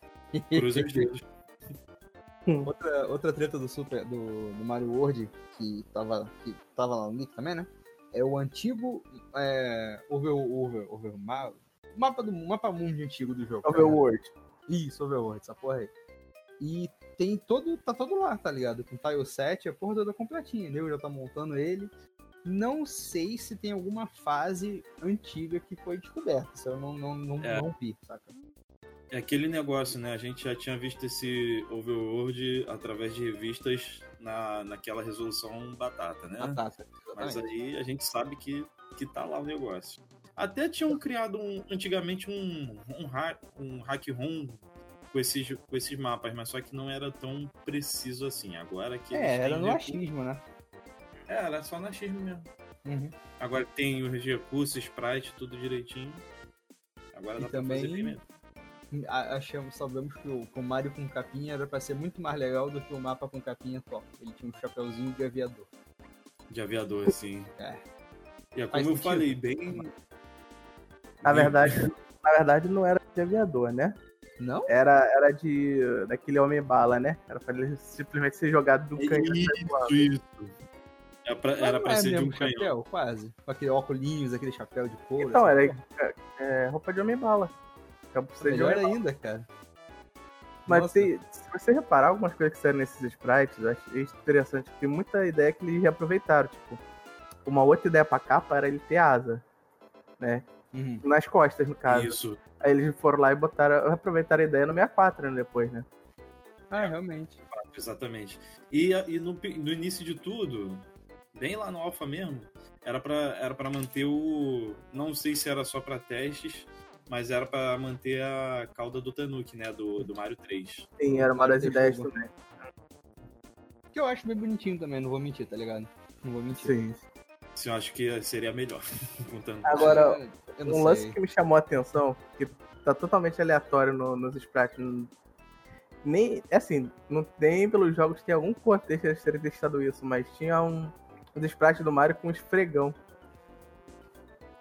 Cruza os dedos. outra, outra treta do Super do, do Mario World que tava, que tava lá no link também, né? É o antigo é, over, over, over, ma- mapa do mapa mundo antigo do jogo. tá? Overworld. Isso, Overworld, essa porra aí. E tem todo, tá todo lá, tá ligado? Com Tile 7, a porra toda completinha, entendeu? Já tá montando ele. Não sei se tem alguma fase antiga que foi descoberta. Isso eu não, não, não, É. não vi, saca? É aquele negócio, né? A gente já tinha visto esse Overworld através de revistas na, naquela resolução batata, né? Tá, Mas aí a gente sabe que, que tá lá o negócio. Até tinham criado um, antigamente um, um, hack, um hack ROM com esses, com esses mapas, mas só que não era tão preciso assim. Agora que É, era no achismo, né? É, era só no achismo mesmo. Uhum. Agora tem os recursos, sprite, tudo direitinho. Agora E dá pra também- fazer bem mesmo. Achamos, sabemos que o, o Mario com capinha era pra ser muito mais legal do que o mapa com capinha atual. Ele tinha um chapeuzinho de aviador. De aviador, assim. É. E é Faz como eu sentido. falei, bem. Na verdade, na verdade não era de aviador, né? Não? Era, era de. daquele homem bala, né? Era pra ele simplesmente ser jogado do canhão. Isso, isso. Era pra, era pra é ser de um canhão. chapéu, quase. Com aquele óculos, aquele chapéu de couro. Então, era porra. é, roupa de homem bala. É de Melhor homem ainda, cara. Mas tem- se você reparar algumas coisas que saíram nesses sprites, eu achei interessante. Tem muita ideia que eles reaproveitaram. Tipo, uma outra ideia pra capa era ele ter asa. Né? Uhum. Nas costas, no caso. Isso. Aí eles foram lá e botaram, aproveitaram a ideia no 64, né, depois, né? Ah, realmente. Exatamente. E, e no, no início de tudo, bem lá no Alpha mesmo, era pra, era pra manter o. Não sei se era só pra testes, mas era pra manter a cauda do Tanuki, né? Do, do Mario 3. Sim, era uma das ideias também. Que eu acho bem bonitinho também, não vou mentir, tá ligado? Não vou mentir. Sim. Assim, eu acho que seria melhor. com Tanuki. Agora, eu não um sei. lance que me chamou a atenção, que tá totalmente aleatório no- nos sprites. Nem, assim, não tem pelos jogos, tem algum contexto eles terem testado isso, mas tinha um, um sprite do Mario com um esfregão.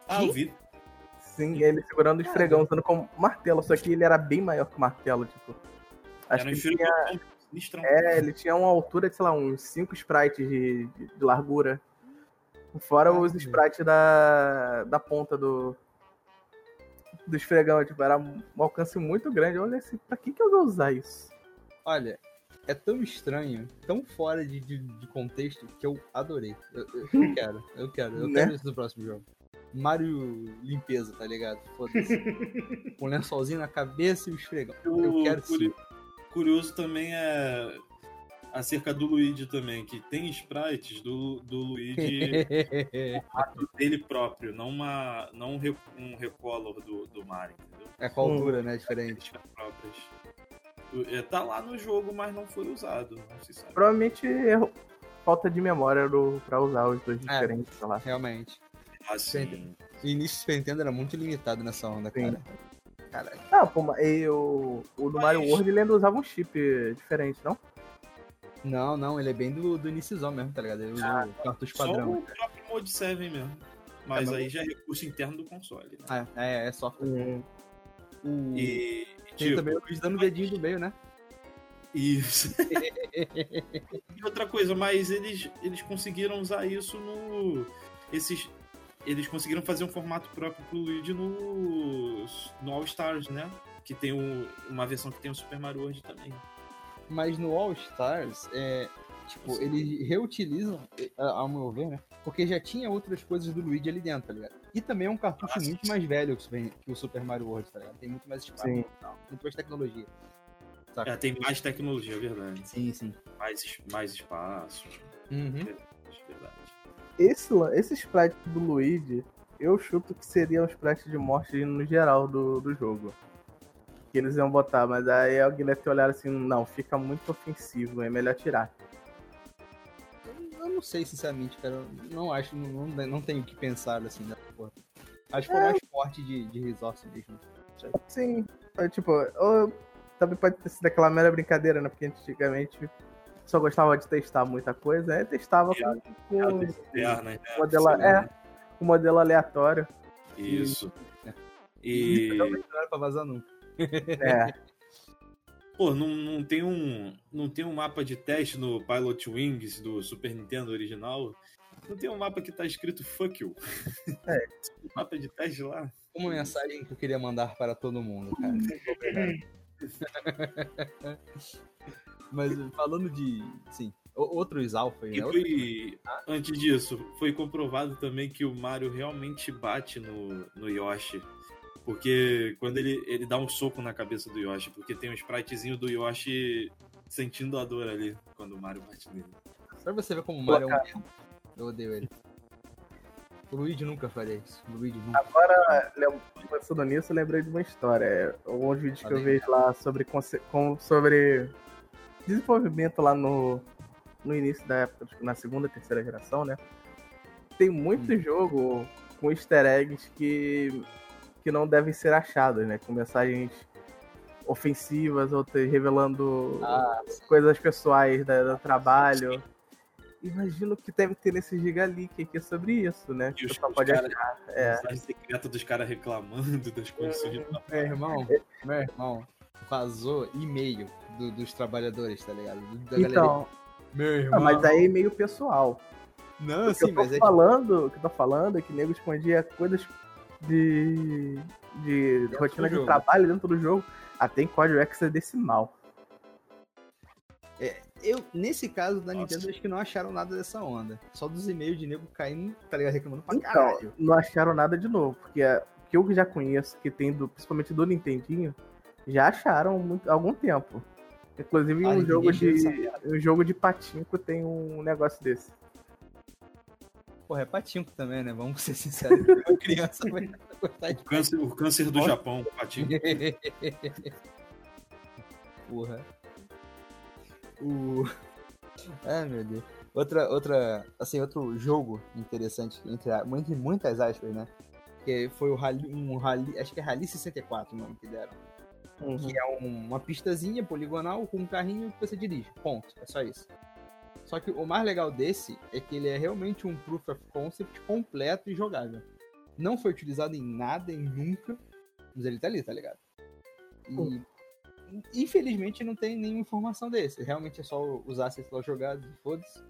Ah, eu vi. Sim, ele segurando o esfregão, usando como martelo, só que ele era bem maior que o martelo, tipo. Acho Era que tinha, esfregão Sinistrão. É, ele tinha uma altura de, sei lá, uns 5 sprites de, de, de largura. Fora os sprites da, da ponta do, do esfregão. Tipo, era um alcance muito grande. Olha assim, pra que, que eu vou usar isso? Olha, é tão estranho, tão fora de, de, de contexto, que eu adorei. Eu, eu- eu quero, eu quero, eu Né? quero isso no próximo jogo. Mario limpeza, tá ligado? Foda-se. Com um lençolzinho na cabeça e o esfregão. Eu O quero curi- sim. curioso também é acerca do Luigi também, que tem sprites do, do Luigi dele próprio, não, uma, não um, re- recolor do, do Mario, entendeu? é com a altura, né? Diferente. Próprias. É, Tá lá no jogo, mas não foi usado. Não se sabe. Provavelmente é falta de memória do, pra usar os dois É. diferentes, sei lá. Realmente. Assim, O início do Super Nintendo era muito limitado nessa onda, Sim. cara. Caralho. Ah, pô, mas e o, o do Mario Mas- World ele ainda usava um chip diferente, não? Não, não, ele é bem do, do iníciozão mesmo, tá ligado? Ele usou o cartucho só padrão. o próprio Mode 7 mesmo. Mas É, mas- aí já é recurso interno do console. Né? Ah, é, é software. Hum. O... E, Tem tipo, também o Luigi dando o dedinho do meio, né? Isso. e outra coisa, mas eles, eles conseguiram usar isso no. Esses. Eles conseguiram fazer um formato próprio pro Luigi no. No All Stars, né? Que tem o- uma versão que tem o Super Mario World também. Mas no All Stars, é, tipo, eles reutilizam, é, ao meu ver, né? Porque já tinha outras coisas do Luigi ali dentro, tá ligado? E também é um cartucho sim. muito mais velho que o, Super, Mario World, tá ligado? Tem muito mais espaço, Sim. e tal, muito mais tecnologia. Saca? É, tem mais tecnologia, é verdade. Sim, sim. Mais, mais espaço. Uhum. é Verdade. Esse, lan- esse sprite do Luigi, eu chuto que seria um sprite de morte no geral do, do jogo. Que eles iam botar, mas aí alguém deve ter olhado assim, não, fica muito ofensivo, é melhor tirar. Eu, eu não sei, sinceramente, cara. Eu não acho, não, não, não tenho o que pensar assim da porra. Acho que foi É. mais forte de, de resource mesmo. Sim, é, tipo, ou também pode ter sido aquela mera brincadeira, né? Porque antigamente só gostava de testar muita coisa, né? Testava com, com internas, né? modelo, é, com modelo aleatório. Isso. É. E. Não era pra vazar nunca. É, Pô, não, não, tem um, não tem um mapa de teste no Pilot Wings do Super Nintendo original? Não tem um mapa que tá escrito fuck you? É. mapa de teste lá? Uma mensagem que eu queria mandar para todo mundo, cara. Mas falando de, sim, outros alfas, E né? foi, antes disso, foi comprovado também que o Mario realmente bate no, no Yoshi. Porque quando ele, ele dá um soco na cabeça do Yoshi, porque tem um spritezinho do Yoshi sentindo a dor ali quando o Mario bate nele. Só pra você ver como o Mario é um. Eu odeio ele. O Luigi nunca faria isso. O Luigi nunca. Agora, pensando nisso, eu lembrei de uma história. É, Alguns vídeos que eu vejo lá sobre, sobre desenvolvimento lá no, no início da época, tipo, na segunda, terceira geração, né? Tem muito Hum. jogo com easter eggs que, que não devem ser achados, né? Com mensagens ofensivas ou te- revelando Ah, coisas pessoais da- do trabalho. Imagino que deve ter nesse Gigaleak aqui sobre isso, né? E Que os, só os pode cara, achar. É. mensagem secreta dos caras reclamando das condições de trabalho. Meu irmão, meu irmão, vazou e-mail do- dos trabalhadores, tá ligado? Do- Da galeria. Então, Meu ah, irmão. mas aí é meio pessoal. Não, O que sim, eu tô mas é tipo, falando, o que eu tô falando é que nego escondia coisas de, de Dentro rotina de trabalho dentro do jogo, até em código hexadecimal. eu, nesse caso da Nossa. Nintendo, acho que não acharam nada dessa onda. Só dos e-mails de nego caindo, tá ligado? Reclamando pra Então, caralho. não acharam nada de novo, porque é, o que eu já conheço, que tem do, principalmente do Nintendinho, já acharam muito, há algum tempo. Inclusive Ah, um jogo de um jogo de patinco tem um negócio desse. Porra, é patinco também, né? Vamos ser sinceros. Uma criança vai gostar de O câncer, o câncer do Japão, patinho. Porra. O. Ai, meu Deus. Outra, outra, assim, outro jogo interessante, entre, entre muitas aspas, né? Que foi o Rally, um Rally, acho que é Rally 64 o nome que deram. Que é um- uma pistazinha poligonal com um carrinho que você dirige. Ponto. É só isso. Só que o mais legal desse é que ele é realmente um proof of concept completo e jogável. Não foi utilizado em nada, em nunca, mas ele tá ali, tá ligado? E infelizmente não tem nenhuma informação desse. Realmente é só usar assets lá jogados e foda-se.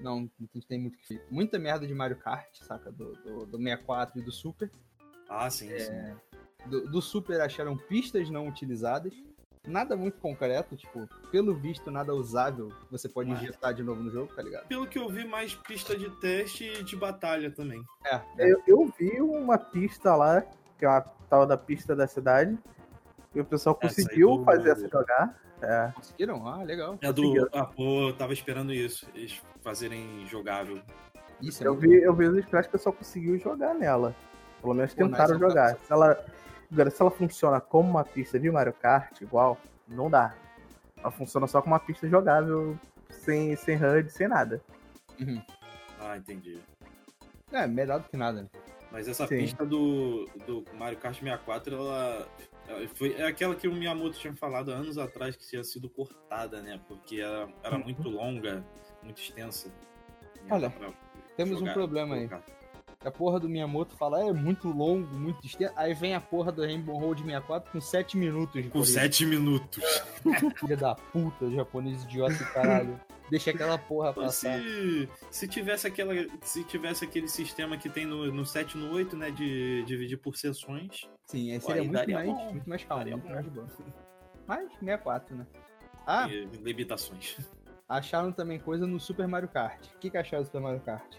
Não, não tem muito que Muita merda de Mario Kart, saca? Do, do, do 64 e do Super. Ah, sim, É, sim. Do, do Super acharam pistas não utilizadas. Nada muito concreto, tipo, pelo visto, nada usável. Você pode Mas- injetar de novo no jogo, tá ligado? Pelo que eu vi, mais pista de teste e de batalha também. É, é. Eu, eu vi uma pista lá, que é a tal da pista da cidade, e o pessoal Essa conseguiu do- fazer essa jogar. É, Conseguiram? Ah, legal. É do. Ah, pô, eu tava esperando isso. Eles fazerem jogável. Isso é eu vi, eu vi os scratch que o pessoal conseguiu jogar nela. Pelo menos Pô, tentaram jogar. Se ela, agora, se ela funciona como uma pista de Mario Kart, igual, não dá. Ela funciona só como uma pista jogável, sem, sem HUD, sem nada. Uhum. Ah, entendi. É, melhor do que nada. né? Mas essa Sim. pista do, do Mario Kart 64, ela. ela Foi, é aquela que o Miyamoto tinha falado anos atrás que tinha sido cortada, né? Porque era, era Uhum. muito longa, muito extensa. Olha, temos um problema aí. colocar. A porra do Miyamoto fala, é muito longo, muito extenso. Aí vem a porra do Rainbow Road 64 com 7 minutos de Com corrida. 7 minutos. Filha da puta, japonês idiota e caralho. Deixa aquela porra passar. Se, se tivesse aquela. Se tivesse aquele sistema que tem no, no 7 e no 8, né? De dividir por sessões. Sim, aí seria aí muito mais, bom. muito mais calmo, Daria muito bom. mais boa. Mas 64, né? Ah, e limitações. acharam também coisa no Super Mario Kart. O que, que acharam do Super Mario Kart?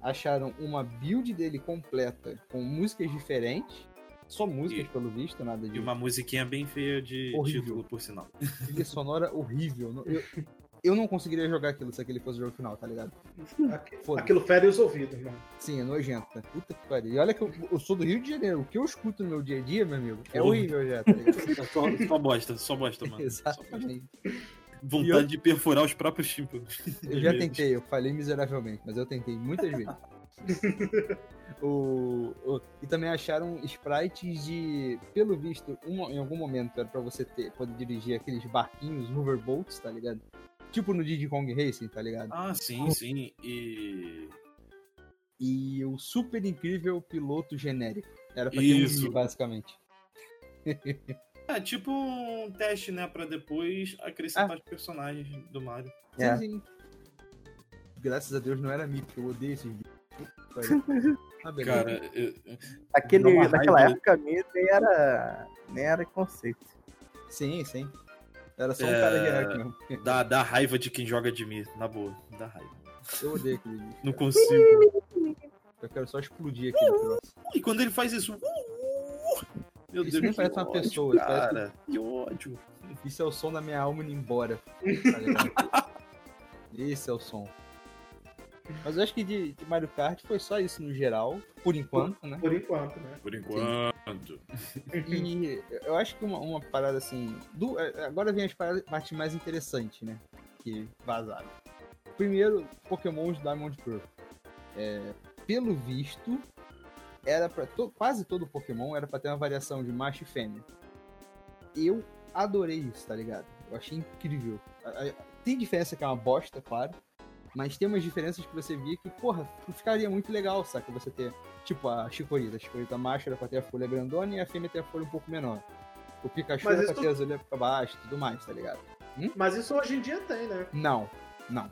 Acharam uma build dele completa com músicas diferentes. Só músicas, E- pelo visto, nada de E uma musiquinha bem feia de Horrível. título, por sinal. trilha sonora horrível. Eu, eu não conseguiria jogar aquilo se aquele fosse o jogo final, tá ligado? Aquilo fere os ouvidos, mano. Sim, é nojento, né? Puta que pariu. E olha que eu, eu sou do Rio de Janeiro. O que eu escuto no meu dia a dia, meu amigo, é Porra. horrível já, tá ligado? Só, só bosta, só bosta, mano. Só bosta. Vontade eu- de perfurar os próprios tímpanos. Eu já tentei, eu falei miseravelmente, mas eu tentei muitas vezes. o, o- e também acharam sprites de, pelo visto, uma- em algum momento era pra você ter, poder dirigir aqueles barquinhos, hoverboats, tá ligado? Tipo no Diddy Kong Racing, tá ligado? Ah, sim, sim. E. E o super incrível piloto genérico. Era pra ter Isso. um basicamente. É tipo um teste, né? Pra depois acrescentar os personagens do Mario. É. Sim, sim. Graças a Deus não era mim, porque eu odeio esses vídeos. Ah. Cara, eu- Aquele, naquela raiva. época mesmo nem era, nem era conceito. Sim, sim. Era só um É, cara genérico mesmo. dá, dá raiva de quem joga de mim, na boa. Dá raiva. Eu odeio aquele vídeo. Não consigo. Eu quero só explodir aquele troço. E quando ele faz isso. Meu Isso Deus, nem que parece uma ódio, pessoa, Cara, que ódio. Isso é o som da minha alma indo embora. Tá? Esse é o som. Mas eu acho que de, de Mario Kart foi só isso no geral, por enquanto, né? Por enquanto, né? Por enquanto. E eu acho que uma, uma parada assim. do- agora vem as paradas- partes mais interessantes, né? Que vazaram. Primeiro, Pokémon de Diamond Pearl. É, pelo visto, era para quase todo Pokémon era pra ter uma variação de macho e fêmea. Eu adorei isso, tá ligado? Eu achei incrível. Tem diferença que é uma bosta, claro. Mas tem umas diferenças que você via que, porra, ficaria muito legal, saca? Você ter, tipo, a Chikorita. A Chikorita macho era pra ter a folha grandona e a fêmea ter a folha um pouco menor. O Pikachu Mas era pra ter as olhas pra baixo e tudo mais, tá ligado? Mas isso hoje em dia tem, né? Não, não.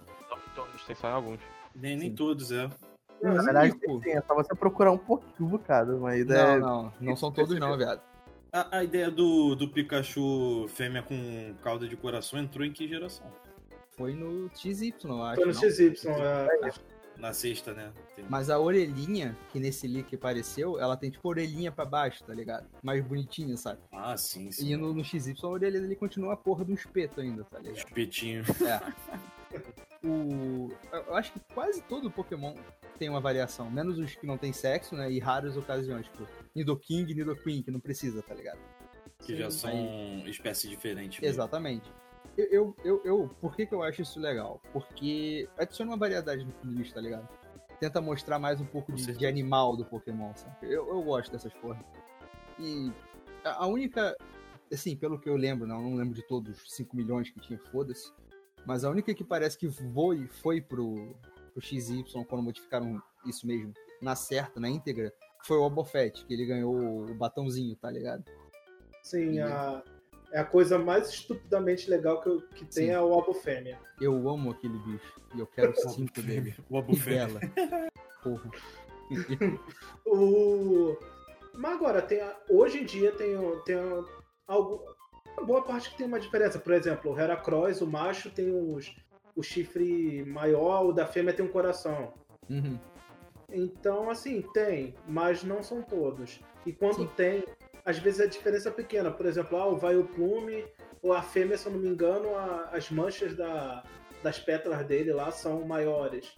Todos tem só em alguns. Nem, nem todos, é. Na verdade, sim, é só você procurar um pouquinho, bocado, mas Não, é... não, não são todos não, viado. A, a ideia do, do Pikachu fêmea com cauda de coração entrou em que geração? Foi no XY, eu acho. Foi no não? XY. é, Na sexta, né? Tem- Mas a orelhinha, que nesse leak apareceu, ela tem tipo orelhinha pra baixo, tá ligado? Mais bonitinha, sabe? Ah, sim, sim. E no, no XY a orelha dele continua a porra do espeto ainda, tá ligado? Espetinho. É. O... Eu acho que quase todo Pokémon tem uma variação, menos os que não tem sexo, né? E raras ocasiões, tipo Nidoking e Nidoqueen, que não precisa, tá ligado? Que já Sim. são espécies diferentes. mesmo. Exatamente. Eu, eu, eu, eu- por que, que eu acho isso legal? Porque adiciona uma variedade no Fluminense, tá ligado? Tenta mostrar mais um pouco de, de animal do Pokémon, sabe? Eu, eu gosto dessas porra. E a, a única, assim, pelo que eu lembro, não, não lembro de todos os 5 milhões que tinha, foda-se. Mas a única que parece que foi, foi pro, pro XY quando modificaram isso mesmo, na certa, na íntegra, foi o Obofet, que ele ganhou o batãozinho, tá ligado? Sim, a, É a coisa mais estupidamente legal que, eu- que tem Sim. é o Abo Fêmea. Eu amo aquele bicho. E eu quero cinco dele. O dela. Porra. O... Mas agora, tem a- hoje em dia tem, tem algo, uma boa parte que tem uma diferença. Por exemplo, o Heracross, o macho, tem os, o chifre maior, o da fêmea tem um coração. Uhum. Então, assim, tem, mas não são todos. E quando Sim. tem, às vezes a diferença é pequena. Por exemplo, ah, o vai o plume, ou a fêmea, se eu não me engano, a- as manchas da, das pétalas dele lá são maiores.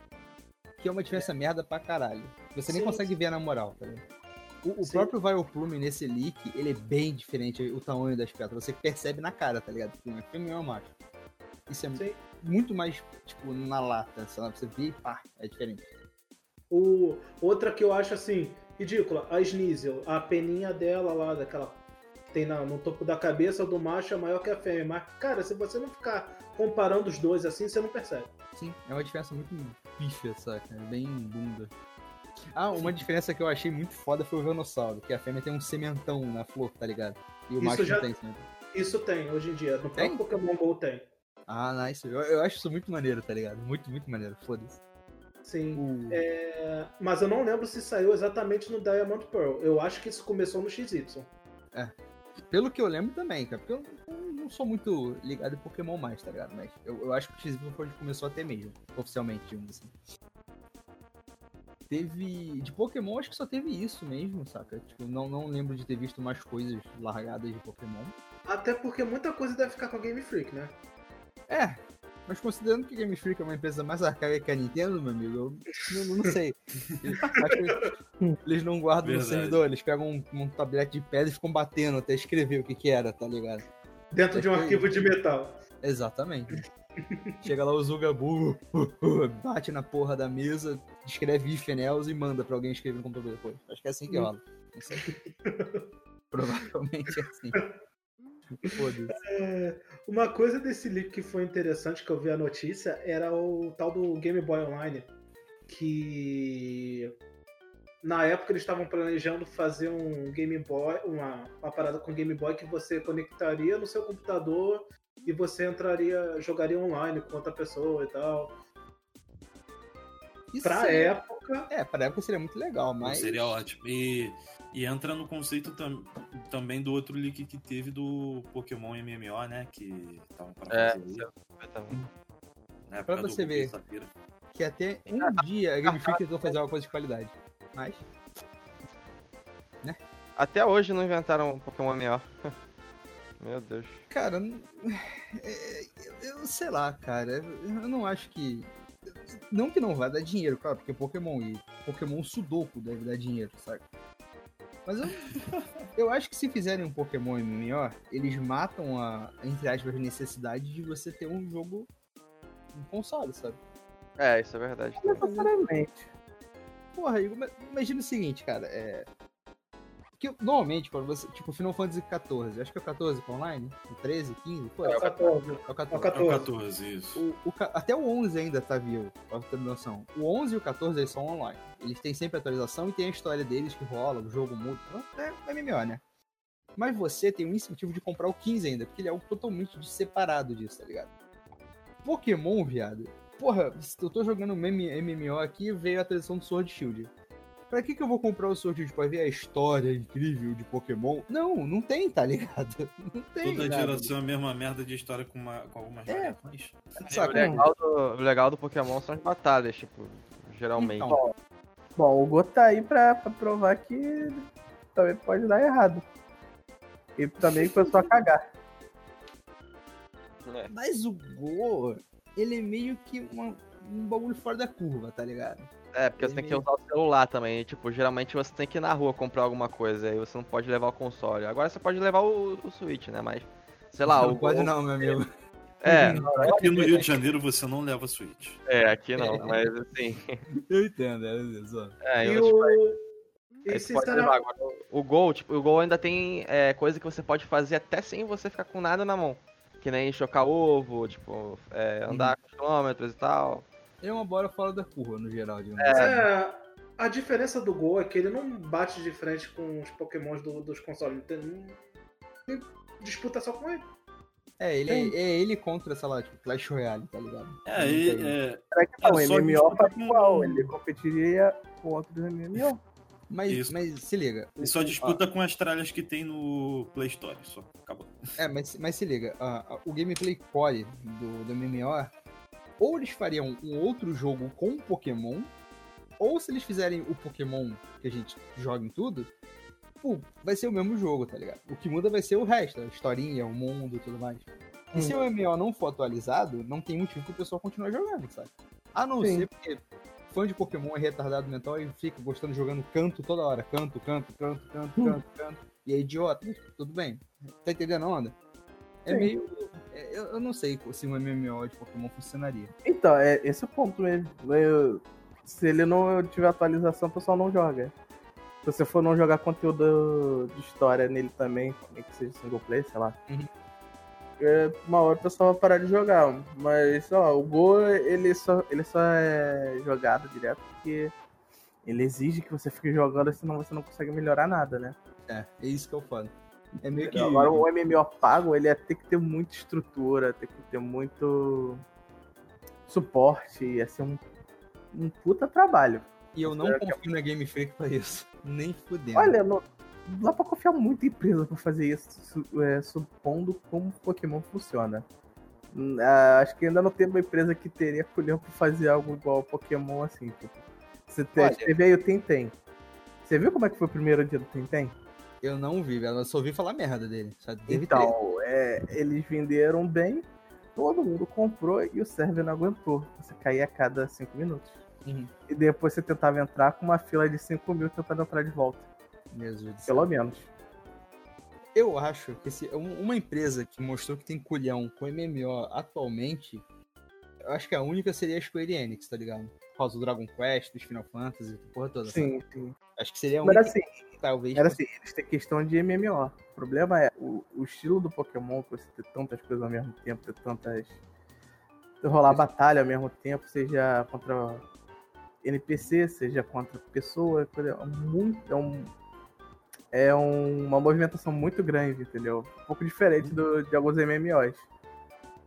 Que é uma diferença merda pra caralho. Você nem Sim. consegue ver na moral, tá ligado? O, o próprio Vileplume nesse leak, ele é bem diferente, o tamanho das pétalas. Você percebe na cara, tá ligado? Um é fêmea é macho. Isso é Sim. Muito mais, tipo, na lata, sabe? Você vê e pá, é diferente. O, outra que eu acho assim, ridícula, a Sneasel, a peninha dela lá, daquela que tem na- no topo da cabeça do macho é maior que a fêmea. Mas, cara, se você não ficar comparando os dois assim, você não percebe. Sim, é uma diferença muito bicha, saca? É bem bunda. Ah, uma diferença que eu achei muito foda foi o Venossauro, que a fêmea tem um sementão na flor, tá ligado? E o Isso macho já- não tem sementão. Isso tem hoje em dia. No Tem? próprio Pokémon GO tem. Ah, nice. Eu, eu acho isso muito maneiro, tá ligado? Muito, muito maneiro. Foda-se. Sim. O- É, mas eu não lembro se saiu exatamente no Diamond Pearl. Eu acho que isso começou no XY. Pelo que eu lembro também, cara, porque eu não- não sou muito ligado em Pokémon mais, tá ligado? Mas eu, eu acho que o XY foi onde começou a ter mesmo, oficialmente, digamos assim. Teve. De Pokémon, acho que só teve isso mesmo, saca? Tipo, não, não lembro de ter visto mais coisas largadas de Pokémon. Até porque muita coisa deve ficar com a Game Freak, né? É, mas considerando que Game Freak é uma empresa mais arcaica que a Nintendo, meu amigo, eu não, não sei. Acho que eles não guardam no Verdade. servidor, eles pegam um, um tablete de pedra e ficam batendo até escrever o que que era, tá ligado? Dentro de um arquivo de metal. Exatamente. Chega lá o Zugabu, bate na porra da mesa, escreve Ifenels e manda pra alguém escrever no computador depois. Acho que é assim que rola. Não sei. Provavelmente é assim. É, uma coisa desse leak que foi interessante que eu vi a notícia era o tal do Game Boy Online. Que na época eles estavam planejando fazer um Game Boy, uma, uma parada com Game Boy que você conectaria no seu computador e você entraria, jogaria online com outra pessoa e tal. Isso Pra seria- época, É, pra época seria muito legal, mas. Seria ótimo. E, e entra no conceito tam- também do outro leak que teve do Pokémon MMO, né? Que estavam pra É, fazer aí, na Pra do você ver. Safira. Que até um dia a Game Freak tentou fazer uma coisa de qualidade. Mas. Até hoje não inventaram um Pokémon MO. Meu Deus. Cara, n- é, eu, eu sei lá, cara. Eu não acho que. Não que não vai dar dinheiro, claro, porque Pokémon e Pokémon Sudoku deve dar dinheiro, sabe? Mas eu, eu acho que se fizerem um Pokémon MMO, eles matam a, entre aspas, necessidade de você ter um jogo um console, sabe? É, isso é verdade. Não necessariamente. Porra, imagina o seguinte, cara, é. Que normalmente, quando você. Tipo, Final Fantasy XIV, acho que é o 14 pra online? O 13, 15? Pô, é o 14. é o É o 14. É o 14. 14, isso. O, o até o 11 ainda tá vivo, pra ter noção. O 11 e o 14 eles são online. Eles têm sempre atualização e tem a história deles que rola, o jogo muda. Então, É, é MMO, né? Mas você tem um incentivo de comprar o 15 ainda, porque ele é algo totalmente separado disso, tá ligado? Pokémon, viado. Porra, eu tô jogando um MMO aqui, veio a atualização do Sword Shield. Pra que que eu vou comprar o Sword? Pra ver a história incrível de Pokémon? Não, não tem, tá ligado? Não tem. Toda nada. geração é a mesma merda de história com, uma, com algumas É. variações. O legal, do, o legal do Pokémon são as batalhas, tipo, geralmente. Então, Bom, o Go tá aí pra, pra provar que também pode dar errado. E também começou a cagar. É. Mas o Go, ele é meio que uma- um bagulho fora da curva, tá ligado? É, porque você tem que usar o celular também. e, Tipo, geralmente você tem que ir na rua comprar alguma coisa, aí você não pode levar o console. Agora você pode levar o, o Switch, né? Mas, sei lá, não o. pode o- não, meu amigo. É, Aqui no Rio de Janeiro você não leva Switch. é, aqui não, mas assim. Eu entendo, é isso. É, E o. E aí você pode levar. sinceramente, Agora, o Gol, tipo, o Gol ainda tem é, coisa que você pode fazer até sem você ficar com nada na mão. Que nem chocar ovo, tipo, é, andar com quilômetros e tal. Ele é uma bola fora da curva, no geral, digamos assim. é, a diferença do Gol é que ele não bate de frente com os pokémons do- dos consoles. Não tem- não- disputa só com ele. É, ele, é, é ele contra, sei lá, tipo, Clash Royale, tá ligado? É, e- tem- é, Será que não? É, MMO faz com- igual. Ele competiria com outros MMO. Mas, Isso. mas se liga. e só disputa com as tralhas que tem no Play Store, só. Acabou. É, mas, mas se liga, a- a- o gameplay core do, do MMO, ou eles fariam um outro jogo com Pokémon, ou se eles fizerem o Pokémon que a gente joga em tudo, pô, vai ser o mesmo jogo, tá ligado? O que muda vai ser o resto, a historinha, o mundo e tudo mais. E se o MMO não for atualizado, não tem motivo pro pessoal continuar jogando, sabe? A não Sim. ser porque fã de Pokémon é retardado mental e fica gostando de jogando canto toda hora. Canto, canto, canto, canto, Hum. canto, canto. E é idiota, tudo bem. Tá entendendo a onda? É Sim. meio. é, Eu, eu não sei se um MMO de Pokémon funcionaria. Então, é esse é o ponto mesmo. Eu- se ele não tiver atualização, o pessoal não joga. Se você for não jogar conteúdo de história nele também, nem que seja single player, sei lá. Uhum. é, uma hora o pessoal vai parar de jogar. Mas, lá, o Go, ele só, ele só é jogado direto porque ele exige que você fique jogando, senão você não consegue melhorar nada, né? É, é isso que eu falo. É meio que. Agora o MMO pago, ele ia ter que ter muita estrutura, ter que ter muito suporte, ia ser um, um puta trabalho. E eu não É confio na Game Freak pra isso. Nem fudendo. Olha, não, dá pra confiar muito em empresa pra fazer isso, su- é, supondo como Pokémon funciona. Hum, ah, acho que ainda não tem uma empresa que teria culhão pra fazer algo igual ao Pokémon assim. Tipo. Você, te, Olha. você veio o Tentem. Você viu como é que foi o primeiro dia do Tentem? Eu não vi, velho. Eu só ouvi falar merda dele. Então, é, eles venderam bem, todo mundo comprou e o server não aguentou. Você caía a cada 5 minutos. Uhum. E depois você tentava entrar com uma fila de 5 mil tentando entrar de volta. Pelo menos. Eu acho que se um- uma empresa que mostrou que tem culhão com MMO atualmente, eu acho que a única seria a Square Enix, tá ligado? Por causa do Dragon Quest, dos Final Fantasy, porra toda. Sim, sim. sabe? Acho que seria a Mas única assim, que talvez. Era assim, eles têm questão de MMO. O problema é o, o estilo do Pokémon, que você ter tantas coisas ao mesmo tempo, ter tantas. rolar batalha ao mesmo tempo, seja contra NPC, seja contra pessoa, coisa- é muito. É, um, é um- uma movimentação muito grande, entendeu? Um pouco diferente do- de alguns MMOs.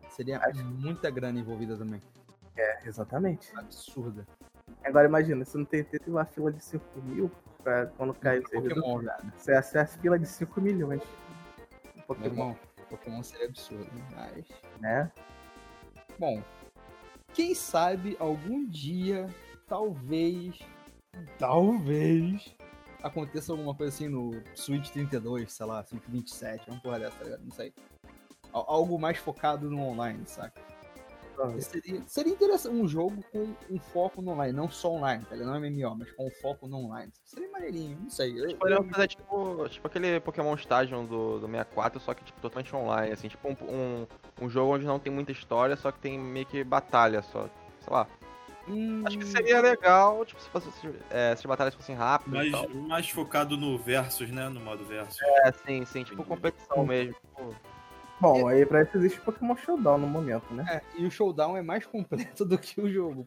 Seria muita grana envolvida também. É, exatamente. Absurda. Agora imagina, se não tem, tem uma fila de 5 mil pra quando cai o servidor. Você acessa a fila de 5 milhões. Pokémon, irmão, Pokémon seria absurdo. Mas. né? Bom, quem sabe algum dia, talvez, talvez, aconteça alguma coisa assim no Switch 32, sei lá, Switch 27, uma porra dessa, tá ligado? Não sei. Al- Algo mais focado no online, saca? Seria, seria interessante um jogo com um foco no online, não só online, tá ligado? Não é MMO, mas com um foco no online. Seria maneirinho, não sei. Eu- Poderiam fazer tipo, tipo aquele Pokémon Stadium do, do 64, só que tipo, totalmente online, assim, tipo um, um, um jogo onde não tem muita história, só que tem meio que batalha só. Sei lá. Hum, Acho que seria legal, tipo, se, fosse, se, é, se as batalhas fossem rápidas Mais, mais focado no versus, né? No modo versus. É, sim, sim, tipo competição mesmo. Tipo, Bom, aí pra isso existe Pokémon Showdown no momento, né? É, e o showdown é mais completo do que o jogo,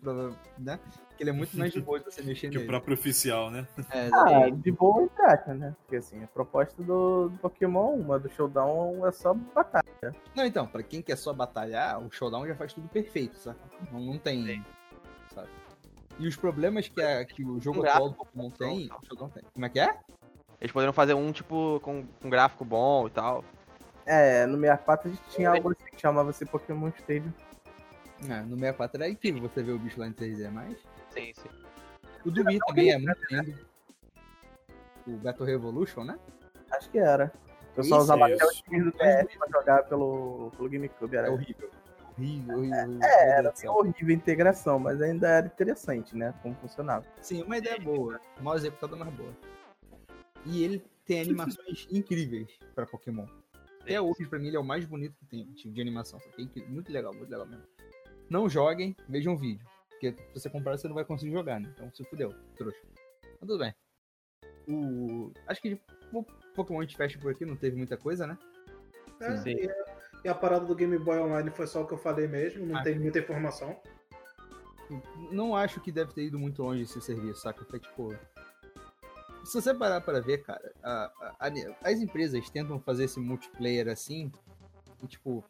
né? Porque ele é muito mais de boa de você mexer Que o nele. próprio oficial, né? É, Ah, de boa e prática, né? Porque assim, a proposta do, do Pokémon, uma do Showdown é só batalha. Não, então, pra quem quer só batalhar, o showdown já faz tudo perfeito, sabe? Não, não tem, sabe? E os problemas que, a- que o jogo Um atual do Pokémon bom, tem, tal. o showdown tem. Como é que é? eles poderiam fazer um, tipo, com um gráfico bom e tal. É, no 64 a gente tinha algo assim que chamava-se Pokémon Stadium. Ah, no 64 era incrível você ver o bicho lá em 3D, mas... Sim, sim. O do Wii também é muito lindo. O Battle Revolution, né? Acho que era. Eu só Isso, usava até os times do DS pra jogar pelo, pelo GameCube. É Era, horrível. Horrível, horrível. horrível. é, era céu. horrível a integração, mas ainda era interessante, né? Como funcionava. Sim, uma ideia boa. Mal executada, mas boa. E ele tem animações incríveis pra Pokémon. Até hoje, pra mim, ele é o mais bonito que tem tipo de animação. Muito legal, muito legal mesmo. Não joguem, vejam vídeo. Porque se você comprar, você não vai conseguir jogar, né? Então se fudeu, trouxa. Mas tudo bem. O... Acho que o Pokémon a gente fecha por aqui, não teve muita coisa, né? É, Sim. E, a, e a parada do Game Boy Online foi só o que eu falei mesmo, não Ah. tem muita informação. Não acho que deve ter ido muito longe esse serviço, saca? Foi tipo. Se você parar para ver, cara, a- a- as empresas tentam fazer esse multiplayer assim, e, tipo,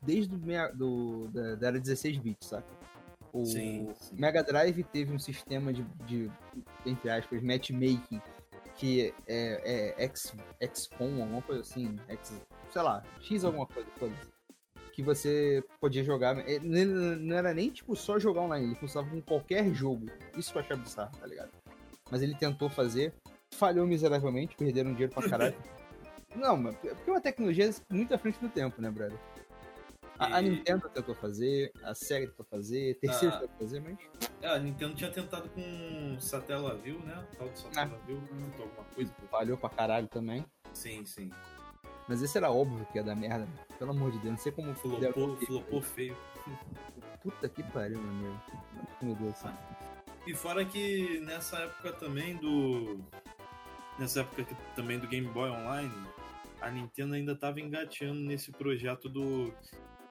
desde o mea- do, da, da era 16 bits, saca? O Sim, sim. Mega Drive teve um sistema de, de entre aspas, matchmaking, que é, é X, XCOM, alguma coisa assim, X, sei lá, X alguma coisa, foda-se. que você podia jogar. é, Não era nem tipo só jogar online, ele funcionava com qualquer jogo. Isso que eu achava bizarro, tá ligado? Mas ele tentou fazer, falhou miseravelmente, perderam dinheiro pra caralho. Não, mas é porque é uma tecnologia muito à frente do tempo, né, brother? A, a E- Nintendo tentou fazer, a Sega tentou fazer, a terceira Ah. tentou fazer, mas. É, a Nintendo tinha tentado com Satellaview, né? Tal de Satellaview, tentou alguma coisa. falhou pra caralho também. Sim, sim. Mas esse era óbvio que ia dar merda. né? Pelo amor de Deus, não sei como Flopou, flopou feio. Puta que pariu, meu amigo. Meu Deus do céu. E fora que nessa época também do. Nessa época que- também do Game Boy Online, a Nintendo ainda tava engateando nesse projeto do.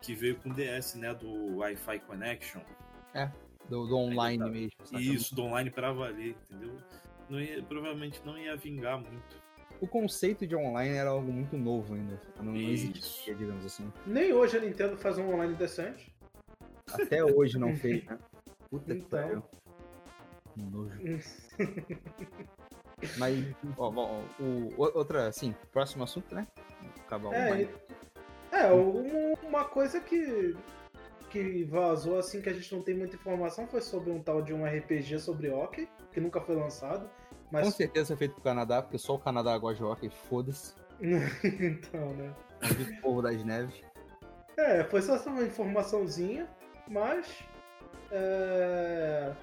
que veio com o DS, né? Do Wi-Fi Connection. Do, do online tá. mesmo. saca? E isso, do online pra valer, entendeu? Não ia- provavelmente não ia vingar muito. O conceito de online era algo muito novo ainda. Não, não existia, digamos assim. Nem hoje a Nintendo faz um online decente. Até hoje não fez, né? Puta que Então. pariu. Nojo. Mas, ó, bom, o, o- outra, assim, próximo assunto, né? Acabar o É, online. É, um- uma coisa que, que vazou assim que a gente não tem muita informação foi sobre um tal de um RPG sobre hockey, que nunca foi lançado. Com Mas. certeza é feito pro Canadá, porque só o Canadá gosta de hockey, foda-se. então, né? Maldito povo das neves. É, foi só uma informaçãozinha, mas. é,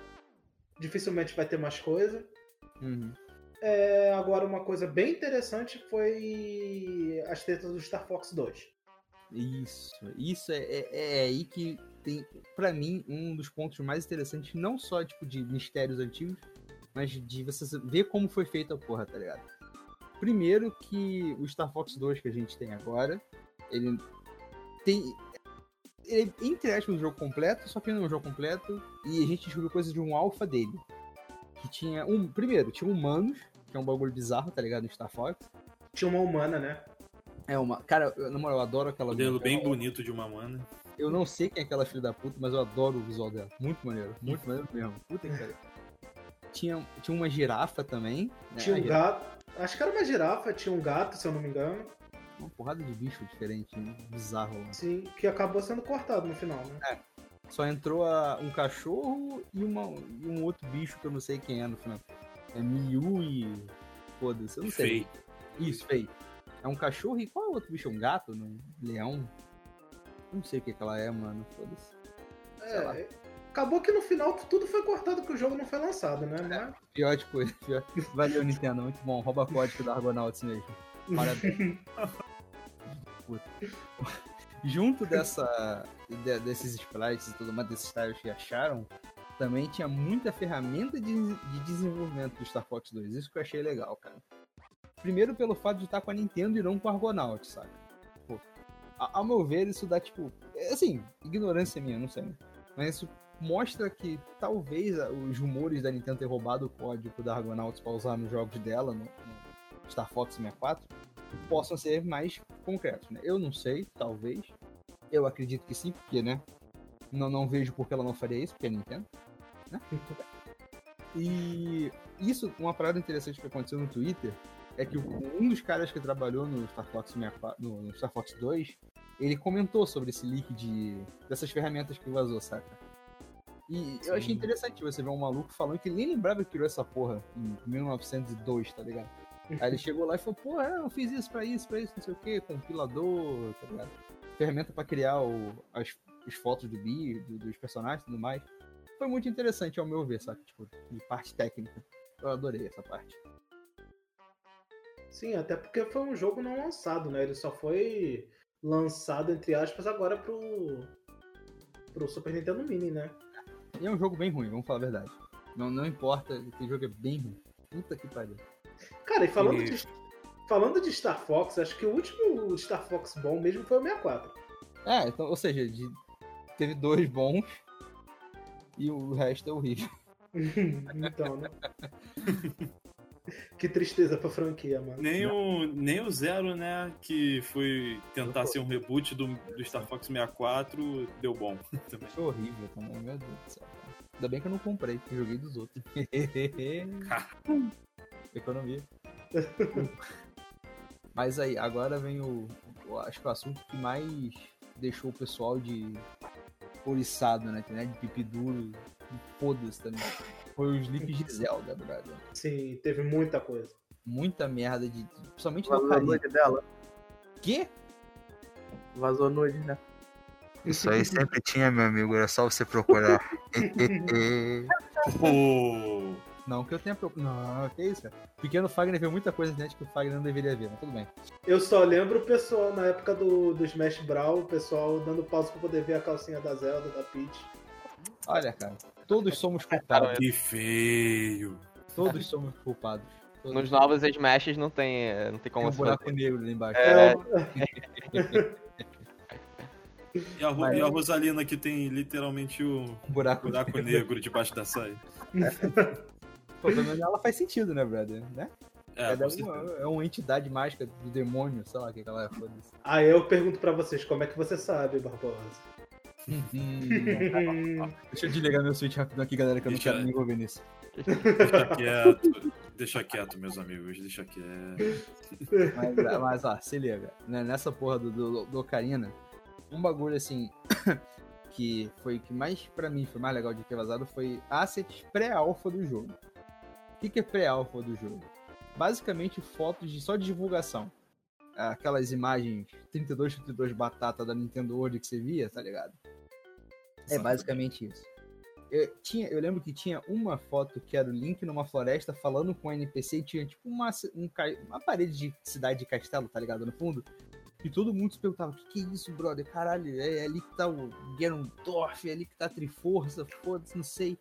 Dificilmente vai ter mais coisa. Uhum. É, agora, uma coisa bem interessante foi as tretas do Star Fox 2. Isso, isso é, é, é aí que tem, pra mim, um dos pontos mais interessantes, não só tipo de mistérios antigos, mas de você ver como foi feita a porra, tá ligado? Primeiro que o Star Fox 2 que a gente tem agora, ele tem. Ele, é, entre aspas, um jogo completo, só que não é um jogo completo, e a gente descobriu coisas de um alpha dele. Que tinha um. Primeiro, tinha humanos, que é um bagulho bizarro, tá ligado? No Star Fox. Tinha uma humana, né? É uma. Cara, eu, na moral, eu adoro aquela Modelo bem bonito de uma mana. eu não sei quem é aquela filha da puta, mas eu adoro o visual dela. Muito maneiro. Muito maneiro mesmo. Puta que pariu. Tinha, tinha uma girafa também. Né? Tinha um gato. Acho que era uma girafa, tinha um gato, se eu não me engano. Uma porrada de bicho diferente, né? bizarro. lá. Sim, que acabou sendo cortado no final, né? Só entrou a- um cachorro e, uma, e um outro bicho que eu não sei quem é no final. É Miu e. Foda-se, eu não sei. Feio. Isso, feio. É um cachorro e qual é o outro bicho? Um gato? Um leão? Não sei o que, que ela é, mano. Foda-se. lá. É, acabou que no final tudo foi cortado que o jogo não foi lançado, né? Mas- Pior de coisa. Pior. Valeu, Nintendo. Muito bom. Rouba código da Argonauts mesmo. Parabéns. Puta. Junto dessa, de- desses sprites e tudo mais, desses tiles que acharam, também tinha muita ferramenta de, de desenvolvimento do Star Fox 2. Isso que eu achei legal, cara. Primeiro pelo fato de estar com a Nintendo e não com a Argonaut, saca? Pô, ao meu ver, isso dá tipo. é, Assim, ignorância minha, não sei. né? Mas isso mostra que talvez os rumores da Nintendo ter roubado o código da Argonauts para usar nos jogos dela, no, no Star Fox 64, possam ser mais concretos, né? Eu não sei, talvez. Eu acredito que sim, porque, né? Não, não vejo por que ela não faria isso, porque é Nintendo, né? E isso, uma parada interessante que aconteceu no Twitter, é que um dos caras que trabalhou no Star Fox 64, no, Star Fox 2, ele comentou sobre esse leak de dessas ferramentas que vazou, saca? E eu achei Sim. interessante você ver um maluco falando que ele nem lembrava que criou essa porra em 1902, tá ligado? Aí ele chegou lá e falou, pô, é, eu fiz isso pra isso, pra isso, não sei o que, compilador, tá ligado? Ferramenta pra criar o, as, as fotos do bi, do- dos personagens e tudo mais. Foi muito interessante ao meu ver, saca? Tipo, de parte técnica. Eu adorei essa parte. Sim, até porque foi um jogo não lançado, né? Ele só foi lançado, entre aspas, agora pro, pro Super Nintendo Mini, né? E é um jogo bem ruim, vamos falar a verdade. Não, não importa, esse jogo é bem ruim. Puta que pariu. Cara, e falando, E- de, falando de Star Fox, acho que o último Star Fox bom mesmo foi o 64. É, então, ou seja, de- teve dois bons e o resto é horrível. então, né? Que tristeza pra franquia, mano. Nem o, nem o Zero, né? Que foi tentar ser um reboot do, do Star Fox 64, deu bom. Também. Foi horrível também, meu Deus do céu. Ainda bem que eu não comprei, que joguei dos outros. Economia. Mas aí, agora vem o. eu Acho que o assunto que mais deixou o pessoal de oriçado na internet, de pipi duro, foda-se também. Foi os leaks de Zelda, brother. Sim, teve muita coisa. Muita merda de. Principalmente Vazou a nude dela. Quê? Vazou nude, né? Isso aí sempre tinha, meu amigo, era só você procurar. Não, que eu tenha procurado. Não, que isso, cara. Pequeno Fagner viu muita coisa na internet que o Fagner não deveria ver, mas tudo bem. Eu só lembro o pessoal, na época do, do Smash Brawl, o pessoal dando pausa pra poder ver a calcinha da Zelda, da Peach. Olha, cara, todos somos culpados. que feio. Todos somos culpados. Todos Nos novos Smashes não tem, é, não tem tem como um se buraco fazer. negro ali embaixo. É. E a, Mas- e a Rosalina que tem literalmente o buraco, buraco negro debaixo da saia. Pô, pelo menos ela faz sentido, né, brother? Né? É, Ela é, uma, é uma entidade mágica do demônio, sei lá o que ela é, foda-se. Aí eu pergunto pra vocês, como é que você sabe, Barbosa? Deixa eu desligar meu switch rapidão aqui, galera, que eu não Deixa- quero me envolver nisso. Deixa quieto. Deixa quieto, meus amigos. Deixa quieto. Mas, mas ó, se liga. né, Nessa porra do, do, do Ocarina, um bagulho assim que foi que mais pra mim foi mais legal de ter vazado foi assets pré-alpha do jogo. O que, que é pré-alpha do jogo? Basicamente fotos de só divulgação. Aquelas imagens 32 32 batata da Nintendo World que você via, tá ligado? É basicamente isso. Eu, tinha, eu lembro que tinha uma foto que era o Link numa floresta falando com o NPC e tinha tipo uma, um uma parede de cidade de castelo, tá ligado? No fundo. E todo mundo se perguntava: o que, que é isso, brother? Caralho, é, é ali que tá o Ganondorf, é ali que tá a Triforça, foda-se, não sei.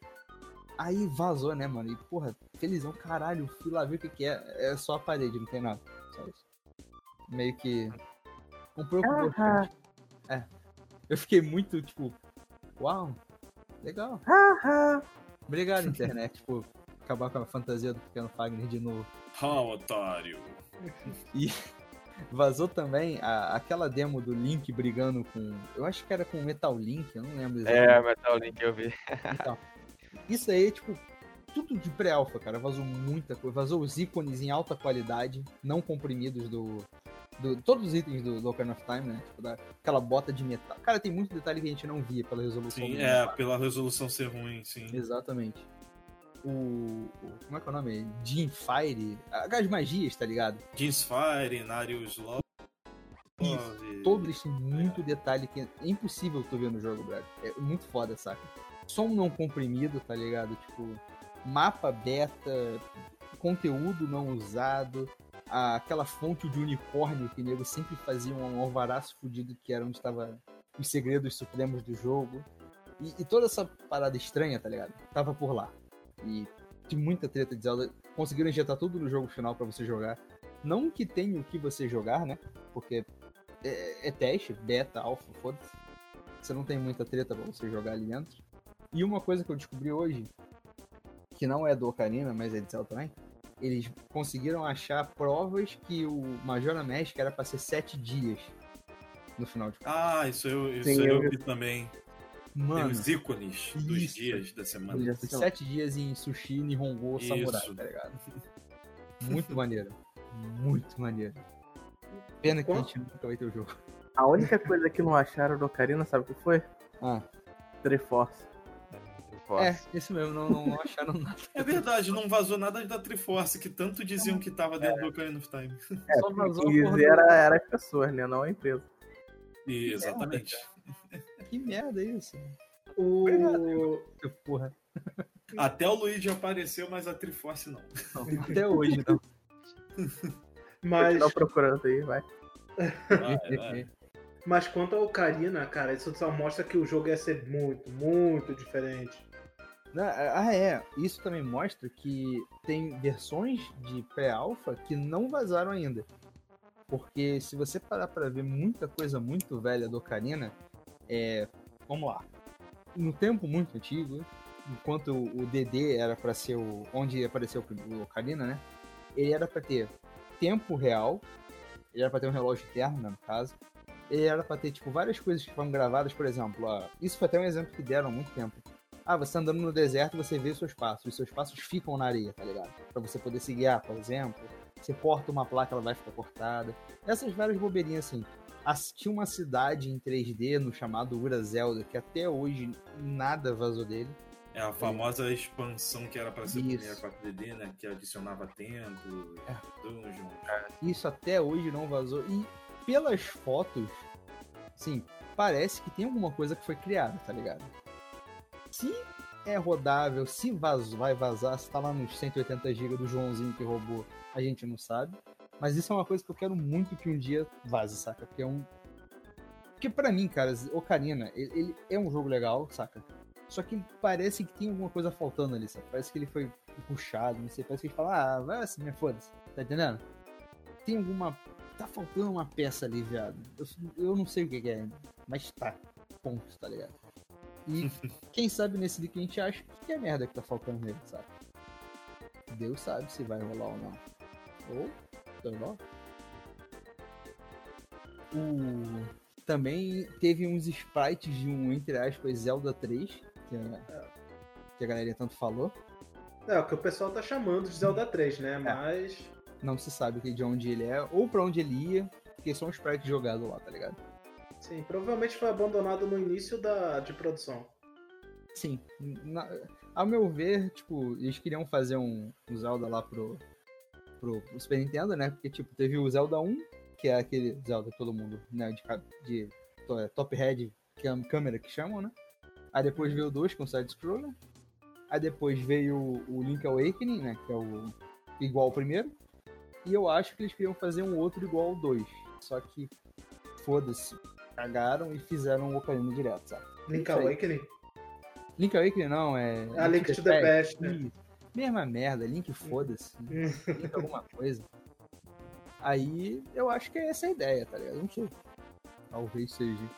Aí vazou, né, mano? E porra, felizão, caralho, fui lá ver o que, que é. É só a parede, não tem nada. Só isso. Meio que. Um pouco. Ah, É. Eu fiquei muito, tipo, uau, legal. ah, Obrigado, internet, tipo, acabar com a fantasia do pequeno Fagner de novo. Ah, otário. E vazou também a- aquela demo do Link brigando com. Eu acho que era com o Metal Link, eu não lembro É, exatamente. Metal Link eu vi. Então, isso aí, tipo, tudo de pré-alpha, cara. Vazou muita coisa. Vazou os ícones em alta qualidade, não comprimidos do. do- todos os itens do, do Ocarina of Time, né? Tipo, da, aquela bota de metal. Cara, tem muito detalhe que a gente não via pela resolução Sim, é, pela resolução ser ruim, sim. Exatamente. O, o- Como é que é o nome? Jim Fire. As magias, tá ligado? Jeans Fire, Narius Love. Isso. Todos eles têm muito detalhe que é impossível tu ver no jogo, brother. É muito foda, saca? Som não comprimido, tá ligado? Tipo, mapa beta, conteúdo não usado, aquela fonte de unicórnio que o nego sempre fazia um alvaraço fudido que era onde estava os segredos supremos do jogo. E, e toda essa parada estranha, tá ligado? Tava por lá. E tinha muita treta de Zelda. Conseguiram injetar tudo no jogo final pra você jogar. Não que tenha o que você jogar, né? Porque é, é teste, beta, alfa, foda-se. Você não tem muita treta pra você jogar ali dentro. E uma coisa que eu descobri hoje, que não é do Ocarina, mas é de Zelda também, eles conseguiram achar provas que o Majora Mask era pra ser sete dias no final de Ah, isso eu, isso Sim, eu eu vi também. Tem Mano, os ícones dos isso. dias da semana. Só. sete dias em sushi, Nihongo, Samurai, Isso. tá ligado? Muito maneiro. Muito maneiro. Pena que a gente nunca vai ter o jogo. A única coisa que não acharam do Ocarina, sabe o que foi? Ah, Triforce. é, isso mesmo, não, não, acharam nada. É verdade, não vazou nada da Triforce, que tanto diziam que tava dentro do Ocarina of Time. É, Só vazou dizer era, era as pessoas, né? Não a empresa. E, exatamente. Que merda é isso? O... Que Porra. Até o Luigi apareceu, mas a Triforce não. Não, até hoje não. Mas, Continua procurando aí, vai. Vai, vai. mas quanto ao Ocarina, cara, isso só mostra que o jogo ia ser muito, muito diferente. Ah, é. Isso também mostra que tem versões de pré-alpha que não vazaram ainda. Porque se você parar pra ver muita coisa muito velha do Ocarina, é. Vamos lá. No tempo muito antigo, enquanto o DD era pra ser o. onde apareceu o Ocarina, né? ele era pra ter tempo real, ele era pra ter um relógio interno, né, no caso. Ele era pra ter, tipo, várias coisas que foram gravadas, por exemplo, ó, isso foi até um exemplo que deram há muito tempo. Ah, você tá andando no deserto você vê seus passos, e seus passos ficam na areia, tá ligado? Pra você poder se guiar, por exemplo. Você corta uma placa, ela vai ficar cortada. Essas várias bobeirinhas assim. As- Tinha uma cidade em 3D no chamado Ura Zelda, que até hoje nada vazou dele. É a famosa expansão que era pra ser Isso. 64DD, né? Que adicionava templo, É. dungeons. Isso até hoje não vazou. E pelas fotos, sim, parece que tem alguma coisa que foi criada, tá ligado? Se é rodável, se vazou, vai vazar, se tá lá nos 180 GB do Joãozinho que roubou, a gente não sabe. Mas isso é uma coisa que eu quero muito que um dia vaze, saca? Porque é um. Porque pra mim, cara, Ocarina, ele, ele é um jogo legal, saca? Só que parece que tem alguma coisa faltando ali, sabe? Parece que ele foi puxado, não sei. Parece que ele fala, ah, vai assim, minha foda-se. Tá entendendo? Tem alguma. Tá faltando uma peça ali, viado. Eu, eu não sei o que, que é, mas tá. Ponto, tá ligado? E quem sabe nesse dia que a gente acha que é merda que tá faltando nele, sabe? Deus sabe se vai rolar ou não. Ou, O... Também teve uns sprites de um, entre aspas, Zelda 3, que a, que a galera tanto falou. É, o que o pessoal tá chamando de Zelda 3, né? Mas. Não se sabe de onde ele é, ou pra onde ele ia, porque são sprites jogados lá, tá ligado? Sim, provavelmente foi abandonado no início da, de produção. Sim, na- ao meu ver, tipo, eles queriam fazer um, um Zelda lá pro, pro, pro Super Nintendo, né? Porque, tipo, teve o Zelda 1, que é aquele Zelda que todo mundo, né, de, de é, top head câmera que chamam, né? Aí depois veio o 2 com side scroller. Aí depois veio o, o Link Awakening, né, que é o igual ao primeiro. E eu acho que eles queriam fazer um outro igual ao 2. Só que foda-se, cagaram e fizeram o Ocarina direto, sabe? Link. Awakening? Link Awakening não, é. Ah, Link to the Past, né? Isso. Mesma merda, Link foda-se. Link alguma coisa. Aí eu acho que é essa a ideia, tá ligado? Não sei. Talvez seja.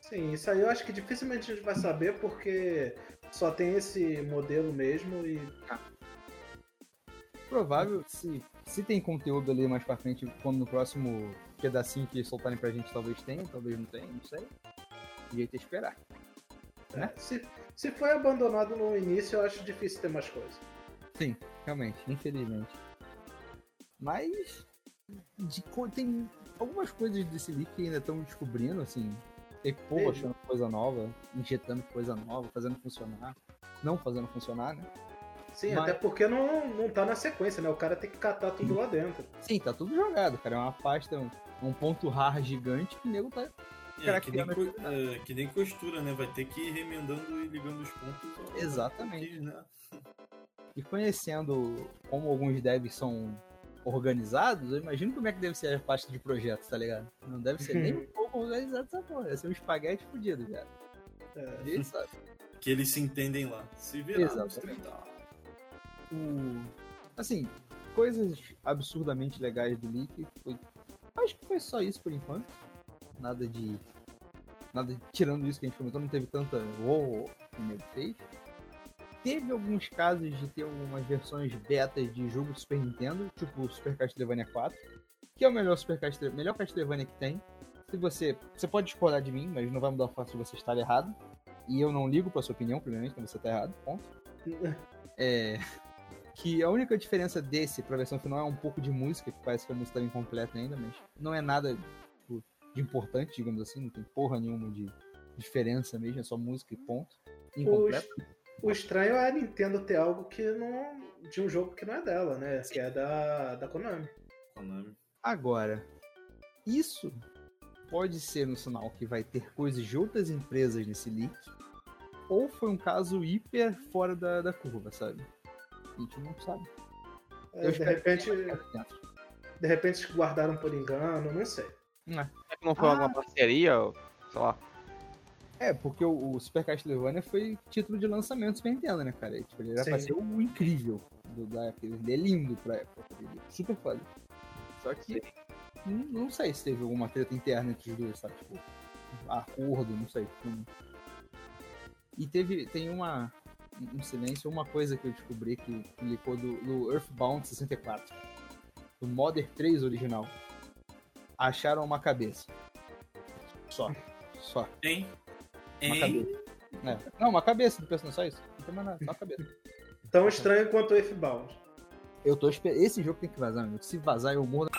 Sim, isso aí eu acho que dificilmente a gente vai saber porque só tem esse modelo mesmo e. Provável, se, se tem conteúdo ali mais pra frente, quando no próximo pedacinho que soltarem pra gente, talvez tenha, talvez não tenha, não sei. O jeito é esperar. Né? Se, se foi abandonado no início, eu acho difícil ter mais coisa. Sim, realmente, infelizmente. Mas de tem algumas coisas desse leak que ainda estão descobrindo, assim. Tem povo achando coisa nova, injetando coisa nova, fazendo funcionar. Não fazendo funcionar, né? Sim, Mas- até porque não, não tá na sequência, né? O cara tem que catar tudo lá dentro. Sim, tá tudo jogado, cara. É uma pasta, um, um ponto rar gigante que o nego tá. É, que, nem, é, que nem costura, né? Vai ter que ir remendando e ligando os pontos. Exatamente. né? E conhecendo como alguns devs são organizados, eu imagino como é que deve ser a pasta de projetos, tá ligado? Não deve ser nem um pouco organizado essa porra. Deve ser um espaguete fudido, cara. É. Ele sabe. Que eles se entendem lá. Se virar, Exatamente. nos 30. o- assim, coisas absurdamente legais do leak. Foi... Acho que foi só isso por enquanto. Nada de. Nada de- tirando isso que a gente comentou, não teve tanta o nego fez. Teve alguns casos de ter algumas versões betas de jogo do Super Nintendo, tipo o Super Castlevania 4, que é o melhor Super Castle... melhor Castlevania que tem. Se você. Você pode discordar de mim, mas não vai mudar o fato de você estar errado. E eu não ligo pra sua opinião, primeiramente, quando você tá errado. Ponto. É, que a única diferença desse pra versão final é um pouco de música, que parece que a música tá incompleta ainda, mas não é nada de importante, digamos assim, não tem porra nenhuma de diferença mesmo, é só música e ponto. O, Incompleto. o estranho é a Nintendo ter algo que não. de um jogo que não é dela, né? Que é da, da Konami. Konami. Agora, isso pode ser no sinal que vai ter coisas de outras empresas nesse leak, ou foi um caso hiper fora da, da curva, sabe? A gente não sabe. É, de repente. De repente eles guardaram por engano, não sei. É. Será que não foi Ah. alguma parceria? ou, Sei lá. É, porque o, o Super Castlevania foi título de lançamento do Super Nintendo, né, cara? E, tipo, ele era pra Sim. ser o incrível do, da época. Ele é lindo pra época. Ele é super foda. Só que não, não sei se teve alguma treta interna entre os dois, sabe? Tipo, acordo, não sei. Não- E teve, tem uma, um silêncio, uma coisa que eu descobri que publicou do, do Earthbound 64. do Modern 3 original, acharam uma cabeça. Só. Só. Hein? Uma Hein? cabeça. É. Não, uma cabeça do personagem, só isso. Não tem mais nada, só a cabeça. Tão estranho quanto o Earthbound. Eu tô esperando. Esse jogo tem que vazar, meu. Se vazar, eu morro.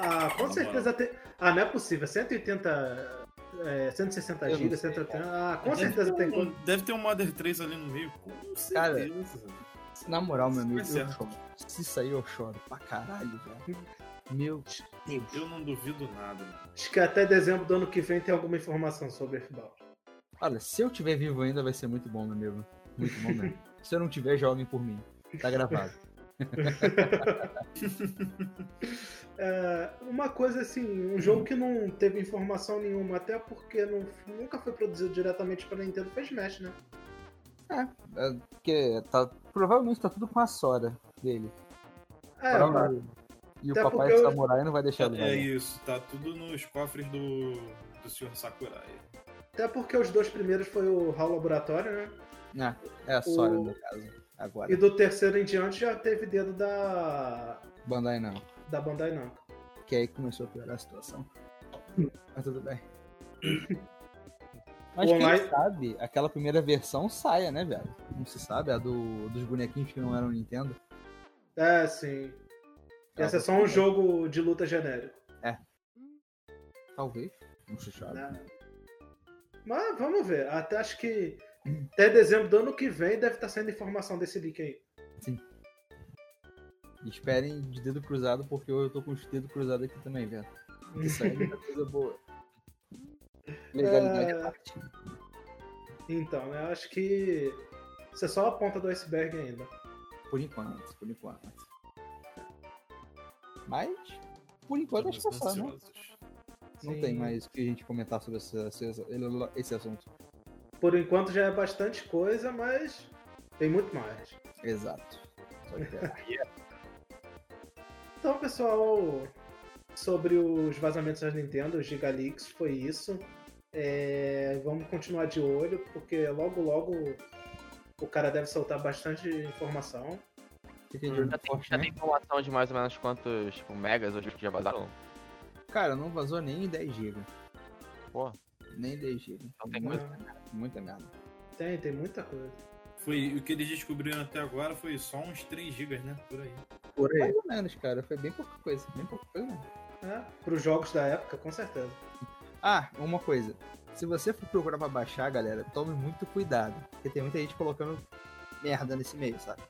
Ah, com certeza tem. Ah, não é possível. 180. É, 160 Eu não GB, sei, 180. Ah, com Deve certeza ter tem. um- Deve ter um Modern 3 ali no meio. Com Cara, certeza. Na moral, meu amigo, eu ser. choro. Se sair, eu choro pra caralho, velho. Meu Deus. Eu não duvido nada, mano. Acho que até dezembro do ano que vem tem alguma informação sobre Earthbound. Olha, se eu tiver vivo ainda, vai ser muito bom, meu amigo. Muito bom mesmo. se eu não tiver, joguem por mim. Tá gravado. É, uma coisa assim, um jogo que não teve informação nenhuma, até porque não, nunca foi produzido diretamente pela Nintendo, foi Smash, né? É, porque tá, provavelmente tá tudo com a Sora dele. É, Pra- mas- e o papai porque eu- samurai não vai deixar ele. É jogar. isso, tá tudo nos cofres do, do Sr. Sakurai. até porque os dois primeiros foi o HAL Laboratório, né? É, é a Sora, O- no caso. Agora. E do terceiro em diante já teve dedo da, Bandai não. da Bandai Namco. Que aí começou a piorar a situação. Mas tudo bem. Mas O quem online- sabe aquela primeira versão saia, né, velho? Não se sabe, a do, dos bonequinhos que não eram Nintendo. É, sim. Esse é só um jogo de luta genérico. Talvez. Não se sabe. né? Mas vamos ver. Até acho que até dezembro do ano que vem deve estar saindo informação desse leak aí. Esperem de dedo cruzado, porque eu tô com os dedos cruzados aqui também, velho. Isso aí é coisa boa. Legalidade É. parte. Então, né? Acho que isso é só a ponta do iceberg ainda. Por enquanto, por enquanto. Mas, por enquanto, acho que é só, né? Não Sim. tem mais o que a gente comentar sobre esse, esse, assunto. Por enquanto já é bastante coisa, mas tem muito mais. Exato. Só esperar. Então, pessoal, sobre os vazamentos da Nintendo, os Gigaleaks, foi isso. É, vamos continuar de olho, porque logo logo o cara deve soltar bastante informação. Olho Já tem, já tem informação de mais ou menos quantos tipo, megas hoje que já vazaram? Cara, não vazou nem 10 GB. Pô, Nem 10 GB. Não tem muita, merda, muita merda. Tem, tem muita coisa. Foi, o que eles descobriram até agora foi só uns 3 GB, né? Por aí. Por aí. Mais ou menos, cara. Foi bem pouca coisa. Bem pouca coisa mesmo. Né? Para os jogos da época, com certeza. Ah, uma coisa. Se você for procurar pra baixar, galera, tome muito cuidado. Porque tem muita gente colocando merda nesse meio, sabe?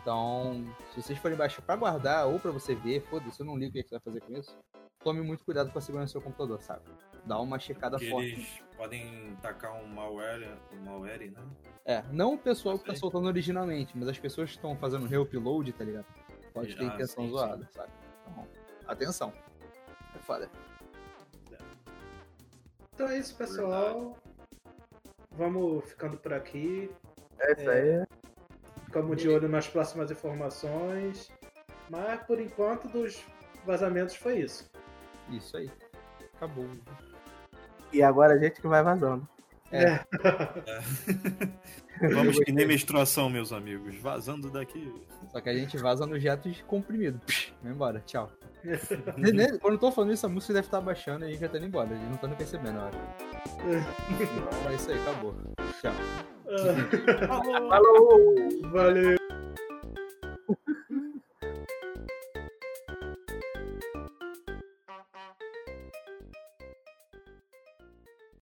Então, se vocês forem baixar pra guardar ou pra você ver, foda-se, eu não ligo o que você vai fazer com isso. Tome muito cuidado com a segurança do seu computador, sabe? Dá uma checada Porque forte. eles podem tacar um malware, um malware, né? É, não o pessoal que tá soltando originalmente, mas as pessoas que estão fazendo reupload, tá ligado? Pode ter Ah, intenção sim, zoada, sabe? Então, atenção. É foda. Então é isso, pessoal. Vamos ficando por aqui. É isso aí. Ficamos de olho nas próximas informações. Mas por enquanto, dos vazamentos foi isso. Isso aí. Acabou. E agora a gente que vai vazando. É. Vamos que nem menstruação, meus amigos. Vazando daqui. Só que a gente vaza no jato de comprimido. Psh, vai embora, tchau. Quando eu tô falando isso, a música deve estar baixando e a gente já tá indo embora. A gente não tá nem percebendo. Então é isso aí, acabou. Tchau. Ah, Falou! Valeu!